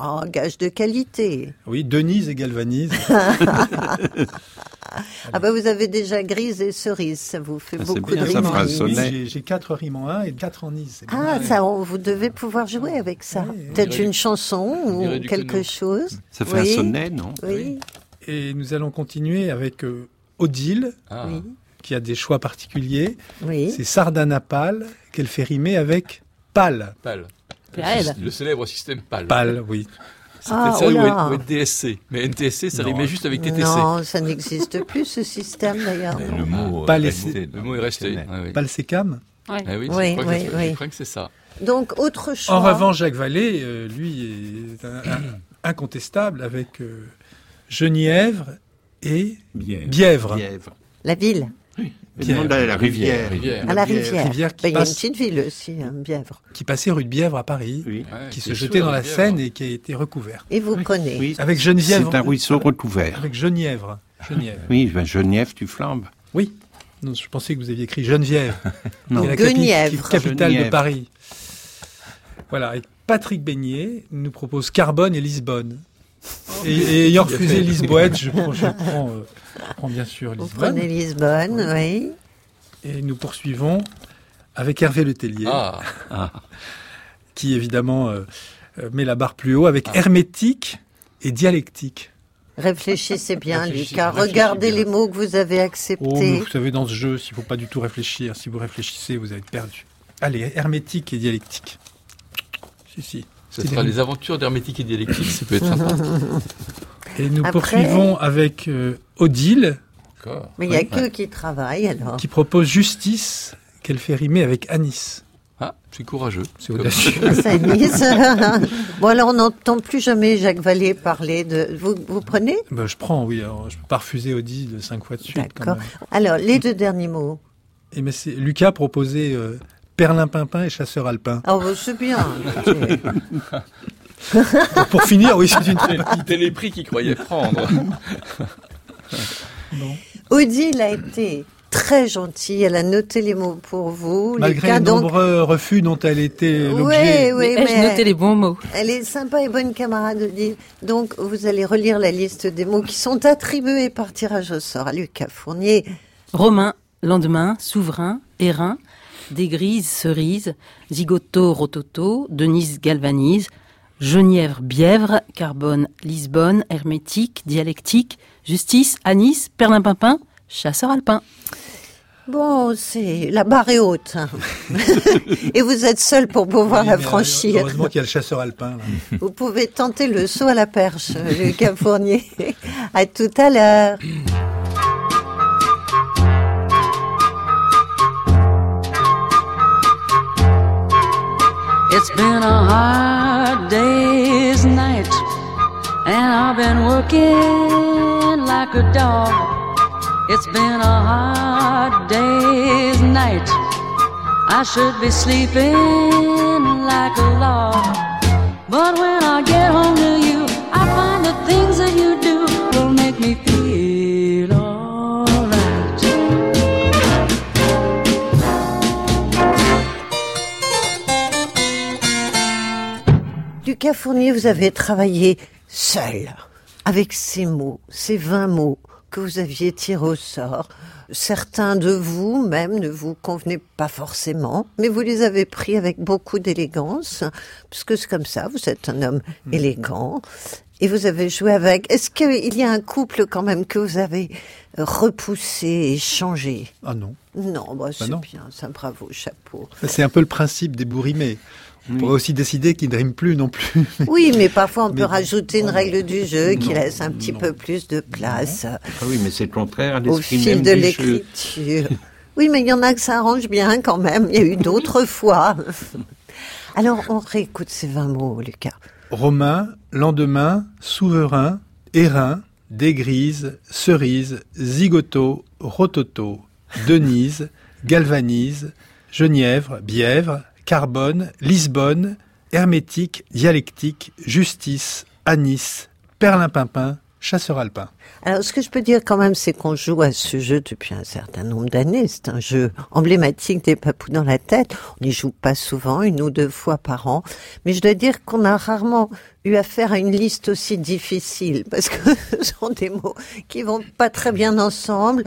Oh, gage de qualité. oui, Denise et Galvanise. Ah bah vous avez déjà grise et cerise, ça vous fait Ah, beaucoup bien, de ça rimes. Oui, j'ai- quatre rimes en un et quatre en is. Ah, ça, on- vous devez pouvoir jouer avec ça. Peut-être une du- chanson ou quelque chose. Ça fait Oui. un sonnet, non Oui, Et nous allons continuer avec euh, Odile, Ah. qui a des choix particuliers. oui. C'est Sardanapale qu'elle fait rimer avec pâle. PAL. PAL. Le célèbre système PAL. Pâle, oui. Ah, ça oh ou, NTSC. Mais NTSC, ça rimait juste avec TTC. Non, ça n'existe plus ce système d'ailleurs. Le mot Pas resté Le mot est resté. dans le Ah oui. Ah oui, Oui, je, crois oui, que, oui. je crois que c'est ça. Donc, autre choix. En revanche, Jacques Vallée, euh, lui, est un- un- incontestable avec euh, Genièvre et Bièvre. Bièvre. Bièvre. La ville, À la rivière. Rivière. à la Bièvre. rivière. Rivière qui Ben, Il y a une petite ville aussi, hein, Bièvre. qui passait rue de Bièvre à Paris, Oui. Ouais, qui se jetait dans la. Seine et qui a été recouvert. Et vous prenez. Oui. Avec Geneviève. C'est un ruisseau recouvert. Avec Genièvre. Genièvre. Oui, ben Genève, tu flambes. Oui. Non, je pensais que vous aviez écrit Geneviève. Non. la est capitale de Genièvre. Paris. Voilà. Et Patrick Beignet nous propose Carbone et Lisbonne. Et, et ayant refusé Lisboète, je prends, je prends, euh, je prends bien sûr Vous Lisbonne. prenez Lisbonne, oui. Et nous poursuivons avec Hervé Letellier, Ah, qui évidemment euh, euh, met la barre plus haut avec hermétique et dialectique. Réfléchissez bien, Réfléchis- Lucas. Regardez bien. les mots que vous avez Oh, acceptés. vous savez, dans ce jeu, s'il ne faut pas du tout réfléchir, si vous réfléchissez, vous allez être perdu. Allez, hermétique et dialectique. Si, si. Ce C'est sera des- les aventures d'hermétique et dialectique, ça peut être sympa. Et nous Après- poursuivons avec euh, Odile, D'accord. Mais il n'y a que qui travaillent alors. qui propose justice qu'elle fait rimer avec anis. Ah, c'est courageux. C'est audacieux. Nice. bon alors on n'entend plus jamais Jacques Vallée parler de. Vous, vous prenez? Ben, je prends, oui. Alors, je peux pas refuser Odile cinq fois de suite. quand D'accord. même. Alors les deux derniers mots. Et mais c'est Lucas proposait euh, Perlin-Pimpin et Chasseur Alpin. Oh bah, c'est bien. pour finir, oui, c'est une C'était les prix qu'il croyait prendre. Odile a été très gentille. Elle a noté les mots pour vous. Malgré les donc. nombreux refus dont elle était Oui, l'objet. oui, Ai-je mais noté les bons mots elle est sympa et bonne camarade Odile. Donc vous allez relire la liste des mots qui sont attribués par tirage au sort à Lucas Fournier. Romain, lendemain, souverain, Hérin, Dégrise, cerise, Zigoto, rototo, Denise, galvanise, Genièvre, bièvre, Carbone, Lisbonne, hermétique, dialectique, justice, anis, perlimpinpin, chasseur alpin. Bon, c'est la barre est haute. hein. et vous êtes seul pour pouvoir Oui, la euh, franchir. Heureusement qu'il y a le chasseur alpin. là. Vous pouvez tenter le saut à la perche, Lucas Fournier. à tout à l'heure. It's been a hard day's night, and I've been working like a dog. It's been a hard day's night. I should be sleeping like a log. But when I get home to you, I find the things that you Lucas Fournier, vous avez travaillé seul, avec ces mots, ces 20 mots que vous aviez tirés au sort. Certains de vous même ne vous convenaient pas forcément, mais vous les avez pris avec beaucoup d'élégance, parce que c'est comme ça, vous êtes un homme élégant, et vous avez joué avec. Est-ce qu'il y a un couple quand même que vous avez repoussé et changé? Ah non. Non, bah, c'est non. bien, ça, bravo, chapeau. C'est un peu le principe des bourimés. On pourrait aussi décider qu'ils ne riment plus non plus. Oui, mais parfois on peut Mais- rajouter une règle du jeu qui Non, laisse un petit peu plus de place Ah oui, mais c'est le contraire à au l'esprit fil même de du jeu. l'écriture. Oui, mais il y en a que ça arrange bien quand même. Il y a eu d'autres fois. Alors, on réécoute ces 20 mots, Lucas. Romain, lendemain, souverain, Hérin, dégrise, cerise, zigoto, rototo, Denise, Galvanise, Genièvre, Bièvre, Carbone, Lisbonne, Hermétique, Dialectique, Justice, Anis, Perlimpinpin, Chasseur alpin. Alors, ce que je peux dire quand même, c'est qu'on joue à ce jeu depuis un certain nombre d'années. C'est un jeu emblématique des papous dans la tête. On n'y joue pas souvent, une ou deux fois par an. Mais je dois dire qu'on a rarement eu affaire à une liste aussi difficile parce que ce sont des mots qui vont pas très bien ensemble.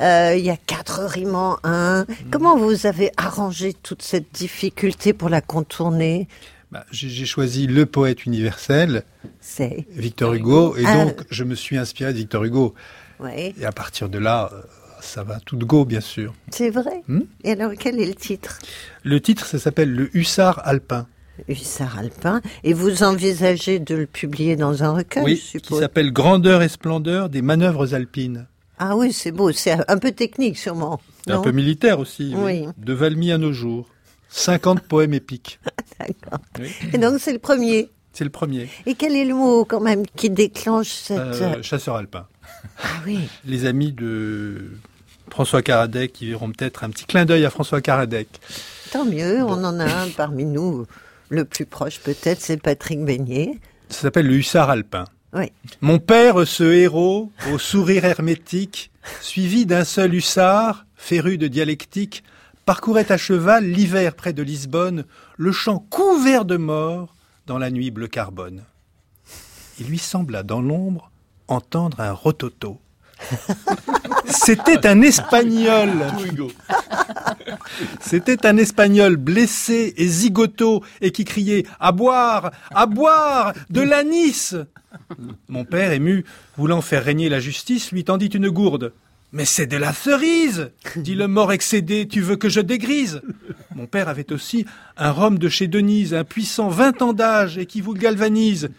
Euh, Il y a quatre rimes en un. Comment vous avez arrangé toute cette difficulté pour la contourner? Bah, J'ai choisi le poète universel, C'est. Victor Hugo, et Ah. donc je me suis inspiré de Victor Hugo. Ouais. Et à partir de là, euh, ça va tout de go, bien sûr. C'est vrai. Hmm Et alors, quel est le titre? Le titre, ça s'appelle Le Hussard alpin. Hussard alpin. Et vous envisagez de le publier dans un recueil, oui, je qui suppose? s'appelle Grandeur et splendeur des manœuvres alpines. Ah oui, c'est beau. C'est un peu technique, sûrement. Un peu militaire aussi. Oui. De Valmy à nos jours. 50 poèmes épiques. D'accord. Oui. Et donc, c'est le premier. C'est le premier. Et quel est le mot, quand même, qui déclenche cette... Euh, chasseur alpin. Ah oui. Les amis de François Caradec qui verront peut-être un petit clin d'œil à François Caradec. Tant mieux, on en a un parmi nous. Le plus proche, peut-être, c'est Patrick Beignet. Ça s'appelle le hussard alpin. Oui. Mon père, ce héros, au sourire hermétique, suivi d'un seul hussard, féru de dialectique, parcourait à cheval l'hiver près de Lisbonne, le champ couvert de morts dans la nuit bleu carbone. Il lui sembla dans l'ombre entendre un rototo. C'était un espagnol. C'était un espagnol blessé et zigoto et qui criait à boire, à boire, de l'anis. Mon père, ému, voulant faire régner la justice, lui tendit une gourde. Mais c'est de la cerise dit le mort excédé, tu veux que je dégrise Mon père avait aussi un rhum de chez Denise, un puissant vingt ans d'âge et qui vous galvanise.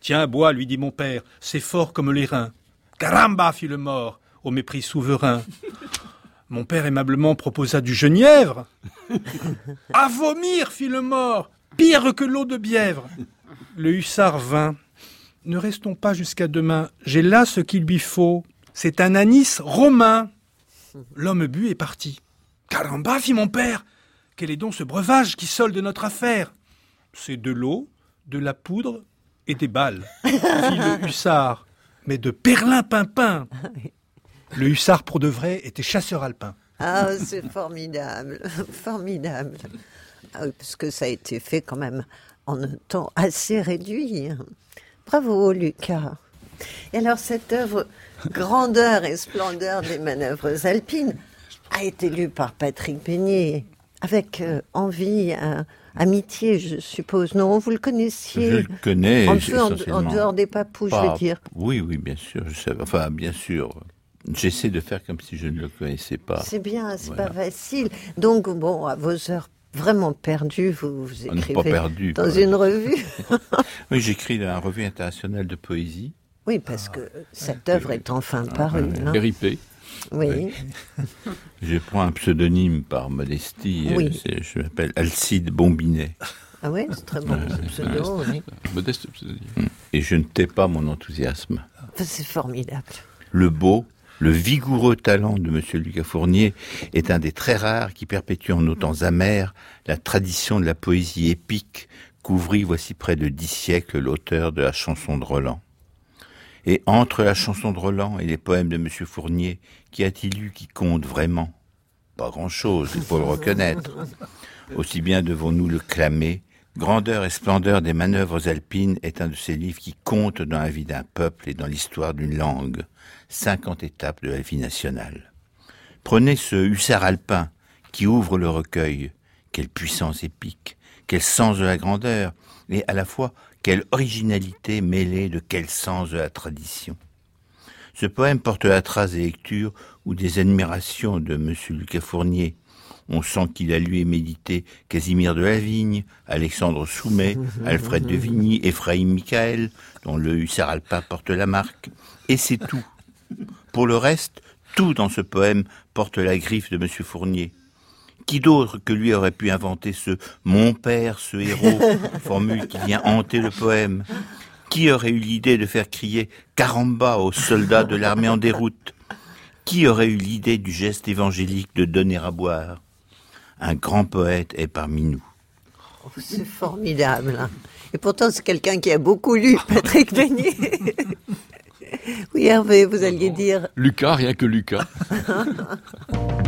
Tiens, bois, lui dit mon père, c'est fort comme les reins. Caramba, fit le mort, au mépris souverain. Mon père aimablement proposa du genièvre. À vomir, fit le mort, pire que l'eau de bièvre. Le hussard vint. Ne restons pas jusqu'à demain. J'ai là ce qu'il lui faut. C'est un anis romain. L'homme but et parti. Caramba, fit mon père. Quel est donc ce breuvage qui solde notre affaire? C'est de l'eau, de la poudre et des balles. Fit le hussard. Mais de perlimpinpin. Le hussard, pour de vrai, était chasseur alpin. Ah, c'est formidable, formidable. Ah parce que ça a été fait quand même en un temps assez réduit. Bravo, Lucas. Et alors, cette œuvre, Grandeur et splendeur des manœuvres alpines, a été lue par Patrick Beignet, avec euh, envie, euh, amitié, je suppose. Non, vous le connaissiez Je le connais En, peu en- dehors des papous, je veux dire. Oui, oui, bien sûr. Je sais, enfin, bien sûr. J'essaie de faire comme si je ne le connaissais pas. C'est bien, c'est Voilà. pas facile. Donc, bon, à vos heures vraiment perdues, vous, vous n'est pas écrivez perdu. dans une revue. Oui, j'écris dans la revue internationale de poésie. Oui, parce que cette œuvre est enfin parue. hein. Péripé. Oui. Je prends un pseudonyme par modestie. Oui. euh, c'est- Je m'appelle Alcide Bombinet. Ah oui, c'est très bon ce pseudo. oui. Modeste pseudonyme. Et je ne tais pas mon enthousiasme. Enfin, C'est formidable. Le beau, le vigoureux talent de M. Lucas Fournier est un des très rares qui perpétue en nos temps amers la tradition de la poésie épique qu'ouvrit voici près de dix siècles l'auteur de la chanson de Roland. Et entre la chanson de Roland et les poèmes de M. Fournier, qu'y a-t-il eu qui compte vraiment? Pas grand-chose, il faut le reconnaître. Aussi bien devons-nous le clamer, Grandeur et splendeur des manœuvres alpines est un de ces livres qui comptent dans la vie d'un peuple et dans l'histoire d'une langue. 50 étapes de la vie nationale. Prenez ce hussard alpin qui ouvre le recueil. Quelle puissance épique, quel sens de la grandeur, et à la fois quelle originalité mêlée de quel sens de la tradition. Ce poème porte la trace des lectures ou des admirations de M. Lucas Fournier. On sent qu'il a lu et médité Casimir de la Vigne, Alexandre Soumet, Alfred de Vigny, Ephraim Michael, dont le hussard alpin porte la marque. Et c'est tout. Pour le reste, tout dans ce poème porte la griffe de M. Fournier. Qui d'autre que lui aurait pu inventer ce mon père, ce héros, formule qui vient hanter le poème? Qui aurait eu l'idée de faire crier caramba aux soldats de l'armée en déroute? Qui aurait eu l'idée du geste évangélique de donner à boire? Un grand poète est parmi nous. Oh, c'est formidable. hein. Et pourtant, c'est quelqu'un qui a beaucoup lu, Patrick Beignet. oui, Hervé, vous alliez dire. Lucas, rien que Lucas.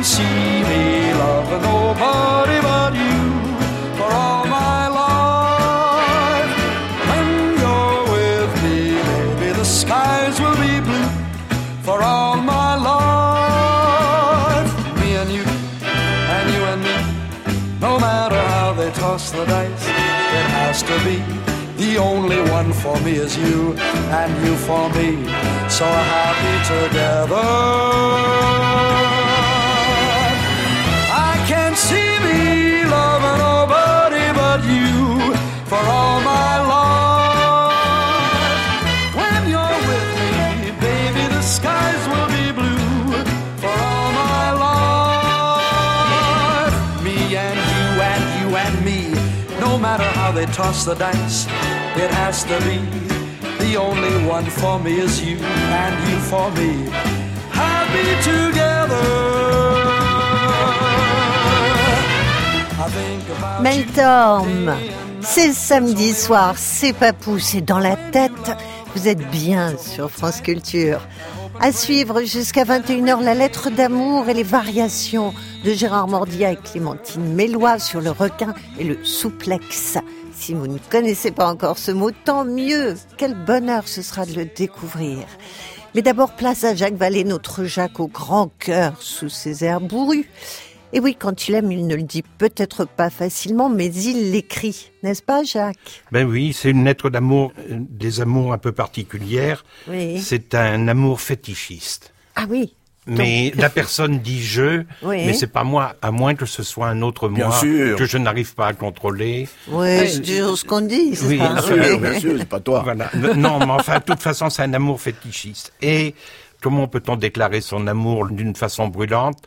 Can see me loving nobody but you for all my life. When you're with me, maybe the skies will be blue for all my life. Me and you, and you and me, no matter how they toss the dice, it has to be. The only one for me is you, and you for me, so happy together. You for all my life. When you're with me, baby, the skies will be blue for all my life. Me and you and you and me, no matter how they toss the dice, it has to be. The only one for me is you and you for me. Happy together. Meltorm, c'est samedi soir, c'est Papou, c'est dans la tête. Vous êtes bien sur France Culture. À suivre jusqu'à 21h la lettre d'amour et les variations de Gérard Mordia et Clémentine Mélois sur le requin et le souplex. Si vous ne connaissez pas encore ce mot, tant mieux. Quel bonheur ce sera de le découvrir. Mais d'abord, place à Jacques Vallée, notre Jacques au grand cœur sous ses airs bourrus. Et oui, quand il aime, il ne le dit peut-être pas facilement, mais il l'écrit. N'est-ce pas, Jacques? Ben oui, c'est une lettre d'amour, euh, des amours un peu particulières. Oui. C'est un amour fétichiste. Ah oui. Mais Donc- la personne dit je, Oui. mais c'est pas moi, à moins que ce soit un autre Bien moi sûr. que je n'arrive pas à contrôler. Oui, c'est toujours ce qu'on dit. Oui, bien sûr. Bien sûr, c'est pas toi. Voilà. Non, mais enfin, de toute façon, c'est un amour fétichiste. Et comment peut-on déclarer son amour d'une façon brûlante?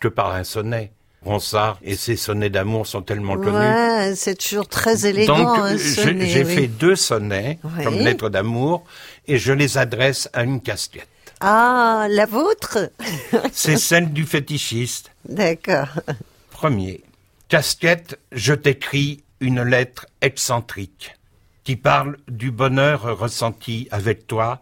Que par un sonnet Ronsard et ses sonnets d'amour sont tellement connus. Ouais, c'est toujours très élégant. Donc, j'ai oui. fait deux sonnets Oui. comme lettres d'amour et je les adresse à une casquette. Ah, la vôtre? C'est celle du fétichiste. D'accord. Premier. Casquette, je t'écris une lettre excentrique qui parle du bonheur ressenti avec toi.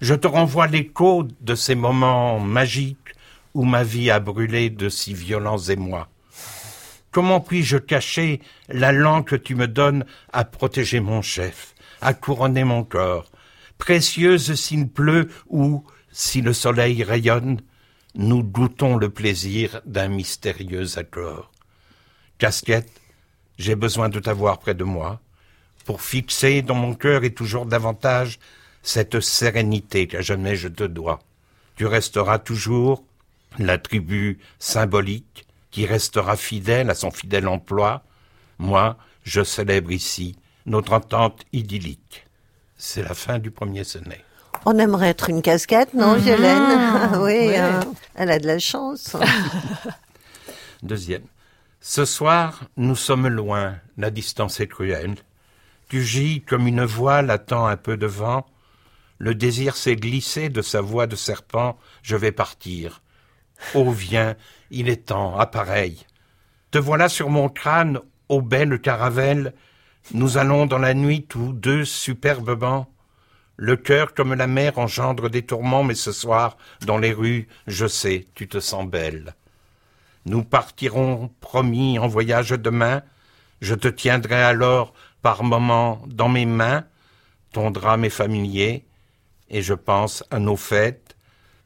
Je te renvoie l'écho de ces moments magiques où ma vie a brûlé de si violents émois. Comment puis-je cacher l'allant que tu me donnes à protéger mon chef, à couronner mon corps, précieuse s'il pleut ou si le soleil rayonne, nous goûtons le plaisir d'un mystérieux accord. Casquette, j'ai besoin de t'avoir près de moi pour fixer dans mon cœur et toujours davantage cette sérénité qu'à jamais je te dois. Tu resteras toujours l'attribut symbolique qui restera fidèle à son fidèle emploi. Moi, je célèbre ici notre entente idyllique. C'est la fin du premier sonnet. On aimerait être une casquette, non, Mhm. Gélène Oui, Ouais. hein. elle a de la chance. Deuxième. Ce soir, nous sommes loin, la distance est cruelle. Tu gis comme une voile attend un peu de vent. Le désir s'est glissé de sa voix de serpent. Je vais partir. Oh, viens, il est temps, appareil. Te voilà sur mon crâne, ô belle caravelle. Nous allons dans la nuit tous deux superbement. Le cœur comme la mer engendre des tourments, mais ce soir, dans les rues, je sais, tu te sens belle. Nous partirons, promis, en voyage demain. Je te tiendrai alors par moments dans mes mains. Ton drame est familier, et je pense à nos fêtes.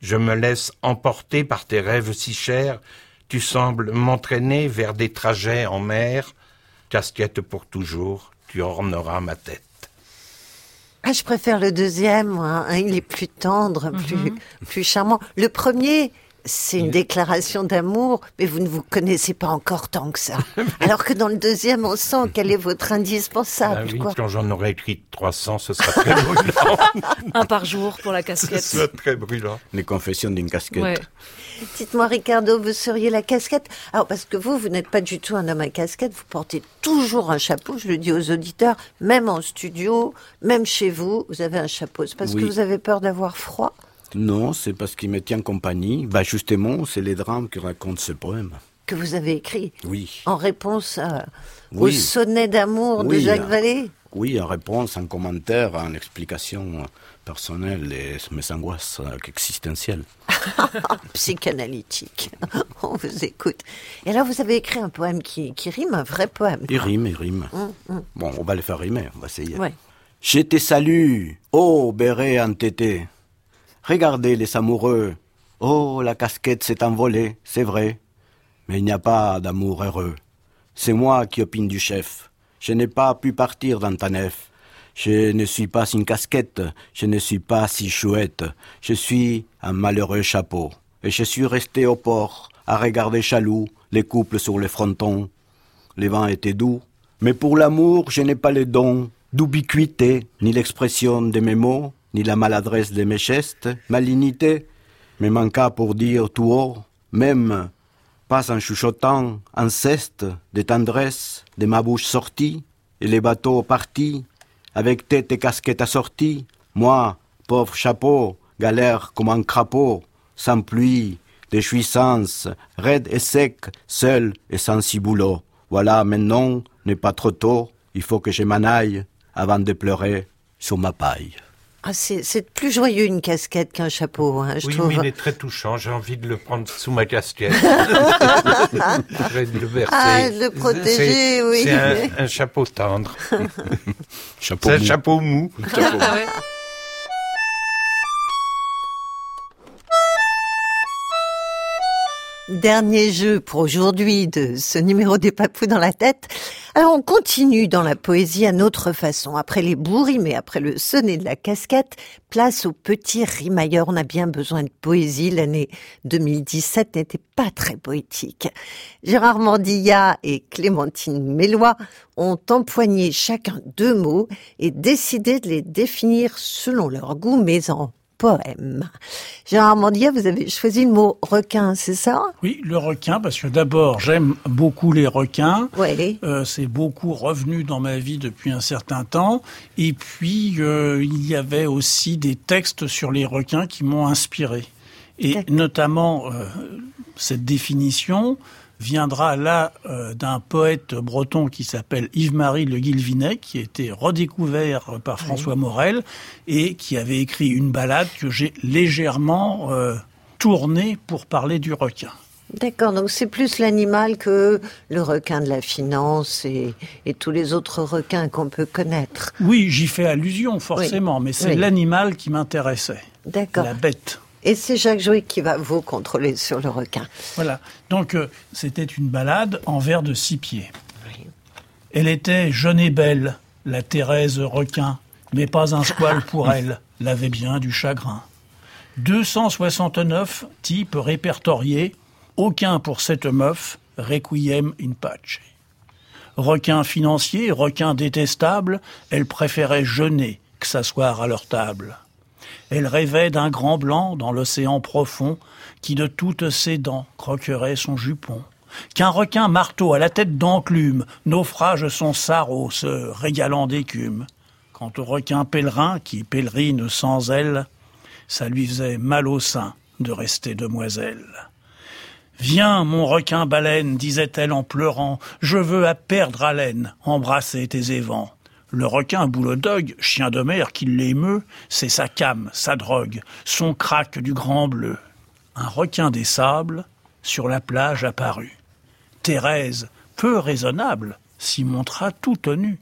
Je me laisse emporter par tes rêves si chers. Tu sembles m'entraîner vers des trajets en mer. Casquette pour toujours, tu orneras ma tête. Ah, je préfère le deuxième, hein, Il est plus tendre, plus, plus charmant. Le premier, c'est une déclaration d'amour, mais vous ne vous connaissez pas encore tant que ça. Alors que dans le deuxième, on sent quel est votre indispensable, Ah oui, quoi. quand j'en aurai écrit 300, ce sera très brûlant. Un par jour pour la ce casquette. sera très brûlant. Les confessions d'une casquette. Ouais. Dites-moi, Ricardo, vous seriez la casquette? Alors, parce que vous, vous n'êtes pas du tout un homme à casquette, vous portez toujours un chapeau, je le dis aux auditeurs, même en studio, même chez vous, vous avez un chapeau. C'est parce Oui. que vous avez peur d'avoir froid? Non, c'est parce qu'il me tient compagnie. Bah justement, c'est les drames que raconte ce poème. que vous avez écrit Oui. en réponse à- au Oui. sonnet d'amour de Jacques hein. Vallée Oui, en réponse, en commentaire, en explication personnelle et mes angoisses euh, existentielles. psychanalytique. On vous écoute. Et là, vous avez écrit un poème qui, qui rime, un vrai poème. Il rime, il rime. Hum, hum. Bon, on va le faire rimer, on va essayer. Ouais. Je te salue, ô béret entêté. Regardez les amoureux. Oh, la casquette s'est envolée, c'est vrai. Mais il n'y a pas d'amour heureux. C'est moi qui opine du chef. Je n'ai pas pu partir dans ta nef. Je ne suis pas une casquette, je ne suis pas si chouette. Je suis un malheureux chapeau. Et je suis resté au port, à regarder chaloux les couples sur les frontons. Les vents étaient doux, mais pour l'amour, je n'ai pas le don d'ubiquité, ni l'expression de mes mots, ni la maladresse de mes gestes, malignité me manqua pour dire tout haut, même pas en chuchotant, en ceste de tendresse de ma bouche sortie, et les bateaux partis, avec tête et casquette assortie, moi, pauvre chapeau, galère comme un crapaud, sans pluie, de jouissance, raide et sec, seul et sans ciboulot. Voilà, maintenant, n'est pas trop tôt, il faut que je m'en aille avant de pleurer sur ma paille. Ah, c'est plus joyeux une casquette qu'un chapeau, hein, je Oui, trouve. mais il est très touchant. J'ai envie de le prendre sous ma casquette. Je vais le verser. Ah, de le protéger, oui. C'est un, un chapeau tendre. Chapeau C'est un mou. chapeau mou. Ah Dernier jeu pour aujourd'hui de ce numéro des papous dans la tête. Alors on continue dans la poésie à notre façon. Après les bourris, mais après le sonnet de la casquette, place au petit rimailleur. On a bien besoin de poésie. L'année 2017 n'était pas très poétique. Gérard Mandilla et Clémentine Mélois ont empoigné chacun deux mots et décidé de les définir selon leur goût, mais en poème. Gérard Mandilla, vous avez choisi le mot requin, c'est ça? Oui, le requin, parce que d'abord, j'aime beaucoup les requins. Oui. Euh, c'est beaucoup revenu dans ma vie depuis un certain temps. Et puis, euh, il y avait aussi des textes sur les requins qui m'ont inspiré. Et notamment, euh, cette définition viendra là euh, d'un poète breton qui s'appelle Yves-Marie Le Guilvinet, qui a été redécouvert par François Morel et qui avait écrit une ballade que j'ai légèrement euh, tournée pour parler du requin. D'accord, donc c'est plus l'animal que le requin de la finance et, et tous les autres requins qu'on peut connaître. Oui, j'y fais allusion forcément, mais c'est oui. l'animal qui m'intéressait, D'accord. la bête. Et c'est Jacques Jouy qui va vous contrôler sur le requin. Voilà. Donc euh, c'était une balade en vers de six pieds. Elle était jeune et belle, la Thérèse requin, mais pas un squale pour elle, l'avait bien du chagrin. 269 types répertoriés, aucun pour cette meuf, requiem in pace. Requin financier, requin détestable, elle préférait jeûner que s'asseoir à leur table. Elle rêvait d'un grand blanc dans l'océan profond qui de toutes ses dents croquerait son jupon. Qu'un requin marteau à la tête d'enclume naufrage son sarreau se régalant d'écume. Quant au requin pèlerin qui pèlerine sans elle, ça lui faisait mal au sein de rester demoiselle. Viens, mon requin baleine, disait-elle en pleurant, je veux à perdre haleine embrasser tes évents. Le requin boulodog, chien de mer qui l'émeut, c'est sa came, sa drogue, son crack du grand bleu. Un requin des sables, sur la plage apparut. Thérèse, peu raisonnable, s'y montra toute nue.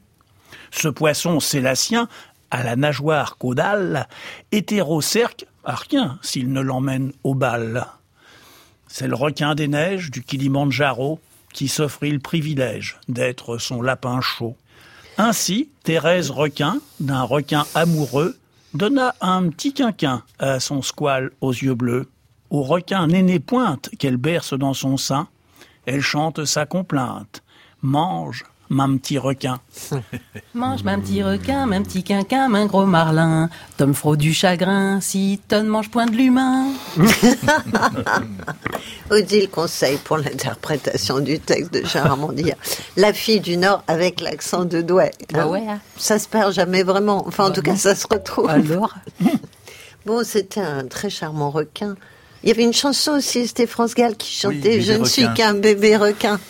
Ce poisson sélacien, à la nageoire caudale, hétérocerque, à rien s'il ne l'emmène au bal. C'est le requin des neiges du Kilimandjaro qui s'offrit le privilège d'être son lapin chaud. Ainsi, Thérèse Requin, d'un requin amoureux, donna un petit quinquin à son squale aux yeux bleus. Au requin néné pointe qu'elle berce dans son sein, elle chante sa complainte. Mange, ma petit requin. Mange ma petit requin, ma petit quinquin, ma gros marlin. Tom frot du chagrin, si ton mange point de l'humain. Odile conseil pour l'interprétation du texte de Jean Armandia. La fille du Nord avec l'accent de Douai. Bah hein. ouais, hein. Ça se perd jamais vraiment. Enfin, en Bah tout cas, ça se retrouve. Alors Bon, c'était un très charmant requin. Il y avait une chanson aussi, c'était France Gall qui chantait Je ne suis qu'un bébé requin.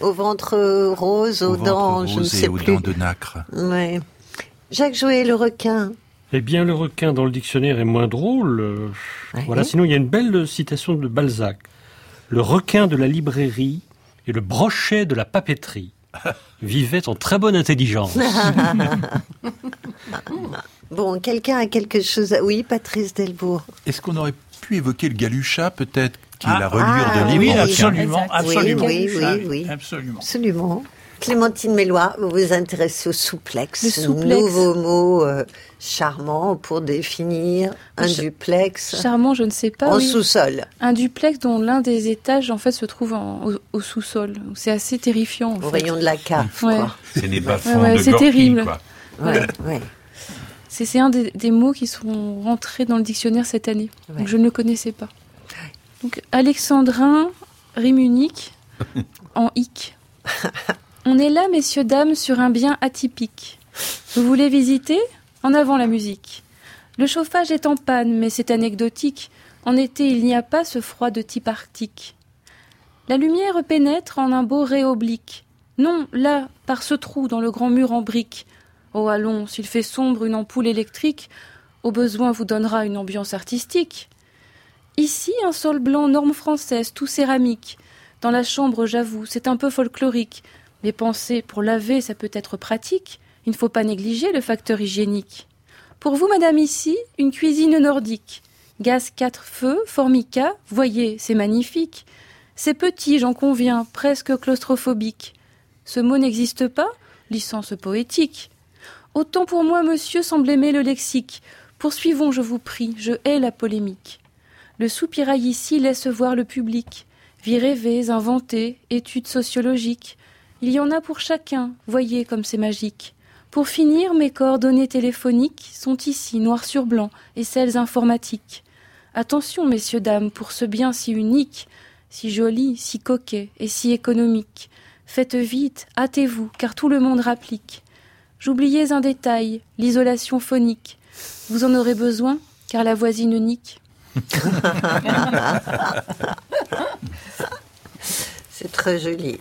Au ventre rose, aux Au ventre dents, je ne sais et aux plus. dents de nacre. Ouais. Jacques Jouet, le requin. Eh bien, le requin dans le dictionnaire est moins drôle. euh, Voilà, sinon il y a une belle citation de Balzac. Le requin de la librairie et le brochet de la papeterie vivaient en très bonne intelligence. bon, quelqu'un a quelque chose à... Oui, Patrice Delbourg. Est-ce qu'on aurait pu évoquer le galucha, peut-être, qui Ah, est la reliure ah, de oui, livre absolument, Oui, absolument. oui, oui, Ah, oui. Absolument. Absolument. Clémentine Mélois, vous vous intéressez au souplex, Le souplex. nouveau mot euh, charmant pour définir un Ch- duplex Charmant, je ne sais pas. en oui. sous-sol. Un duplex dont l'un des étages en fait se trouve en- au, au sous-sol. C'est assez terrifiant. En Au fait. rayon de la cave, Ouais. C'est des Ouais, bas-fonds ouais, de c'est terrible. quoi. Ouais, ouais. C'est c'est un des, des mots qui sont rentrés dans le dictionnaire cette année. Ouais. Donc je ne le connaissais pas. Donc alexandrin rime unique en hic. On est là, messieurs, dames, sur un bien atypique. Vous voulez visiter? En avant la musique. Le chauffage est en panne, mais c'est anecdotique. En été, il n'y a pas ce froid de type arctique. La lumière pénètre en un beau ray oblique. Non, là, par ce trou dans le grand mur en briques. Oh, allons, s'il fait sombre, une ampoule électrique, au besoin vous donnera une ambiance artistique. Ici, un sol blanc norme française, tout céramique. Dans la chambre, j'avoue, c'est un peu folklorique. Mais pensez, pour laver, ça peut être pratique. Il ne faut pas négliger le facteur hygiénique. Pour vous, madame, ici, une cuisine nordique. Gaz quatre feux, formica, voyez, c'est magnifique. C'est petit, j'en conviens, presque claustrophobique. Ce mot n'existe pas Licence poétique. Autant pour moi, monsieur, semble aimer le lexique. Poursuivons, je vous prie, je hais la polémique. Le soupirail ici laisse voir le public. Vie rêvées, inventées, études sociologiques. Il y en a pour chacun, voyez comme c'est magique. Pour finir, mes coordonnées téléphoniques sont ici, noir sur blanc, et celles informatiques. Attention, messieurs, dames, pour ce bien si unique, si joli, si coquet et si économique. Faites vite, hâtez-vous, car tout le monde rapplique. J'oubliais un détail, l'isolation phonique. Vous en aurez besoin, car la voisine nique. C'est très joli.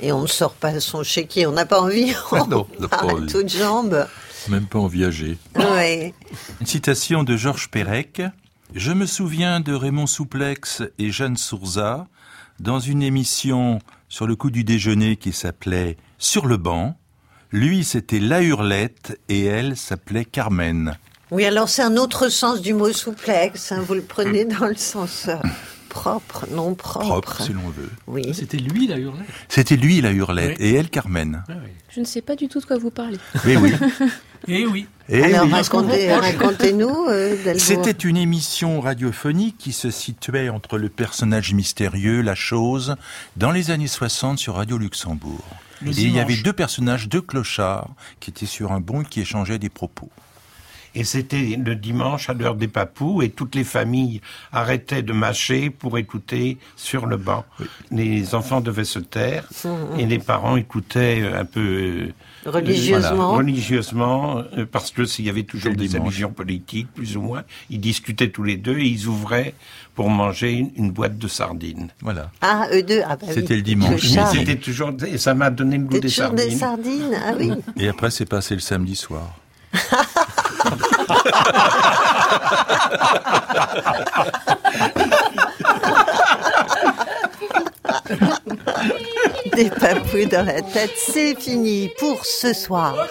Et on ne sort pas son chéquier, on n'a pas envie. On Non, on n'a pas envie. toutes jambes. Même pas en viager. Ouais. Une citation de Georges Perec. Je me souviens de Raymond Souplex et Jeanne Sourza dans une émission sur le coup du déjeuner qui s'appelait Sur le banc. Lui, c'était La Hurlette et elle s'appelait Carmen. Oui, alors c'est un autre sens du mot souplex. hein, Vous le prenez dans le sens euh, propre, non propre. Propre, si l'on veut. Oui. C'était lui, la hurlette. C'était lui, La Hurlette, Oui. et elle, Carmen. Je ne sais pas du tout de quoi vous parlez. Oui, oui. Et oui. Eh alors oui. racontez, racontez-nous, euh, Delbourg. C'était une émission radiophonique qui se situait entre le personnage mystérieux, la chose, dans les années 60 sur Radio Luxembourg. Le et il y avait deux personnages, deux clochards, qui étaient sur un banc et qui échangeaient des propos. Et c'était le dimanche à l'heure des papous et toutes les familles arrêtaient de mâcher pour écouter sur le banc. Les enfants devaient se taire et les parents écoutaient euh, un peu euh, Religieusement. voilà, religieusement euh, parce que s'il y avait toujours des allusions politiques plus ou moins, ils discutaient tous les deux et ils ouvraient pour manger une, une boîte de sardines. Voilà. Ah, eux deux. Ah, bah oui. C'était le dimanche. C'était toujours et ça m'a donné le goût des toujours sardines. des sardines. Ah oui. Et après, c'est passé le samedi soir. des papouilles dans la tête, c'est fini pour ce soir.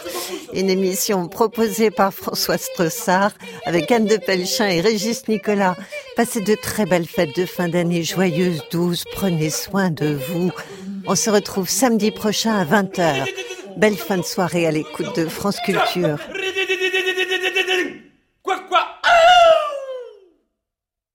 Une émission proposée par François Strossard avec Anne de Pelchin et Régis Nicolas. Passez de très belles fêtes de fin d'année joyeuses, douces. Prenez soin de vous. On se retrouve samedi prochain à 20h. Belle fin de soirée à l'écoute de France Culture.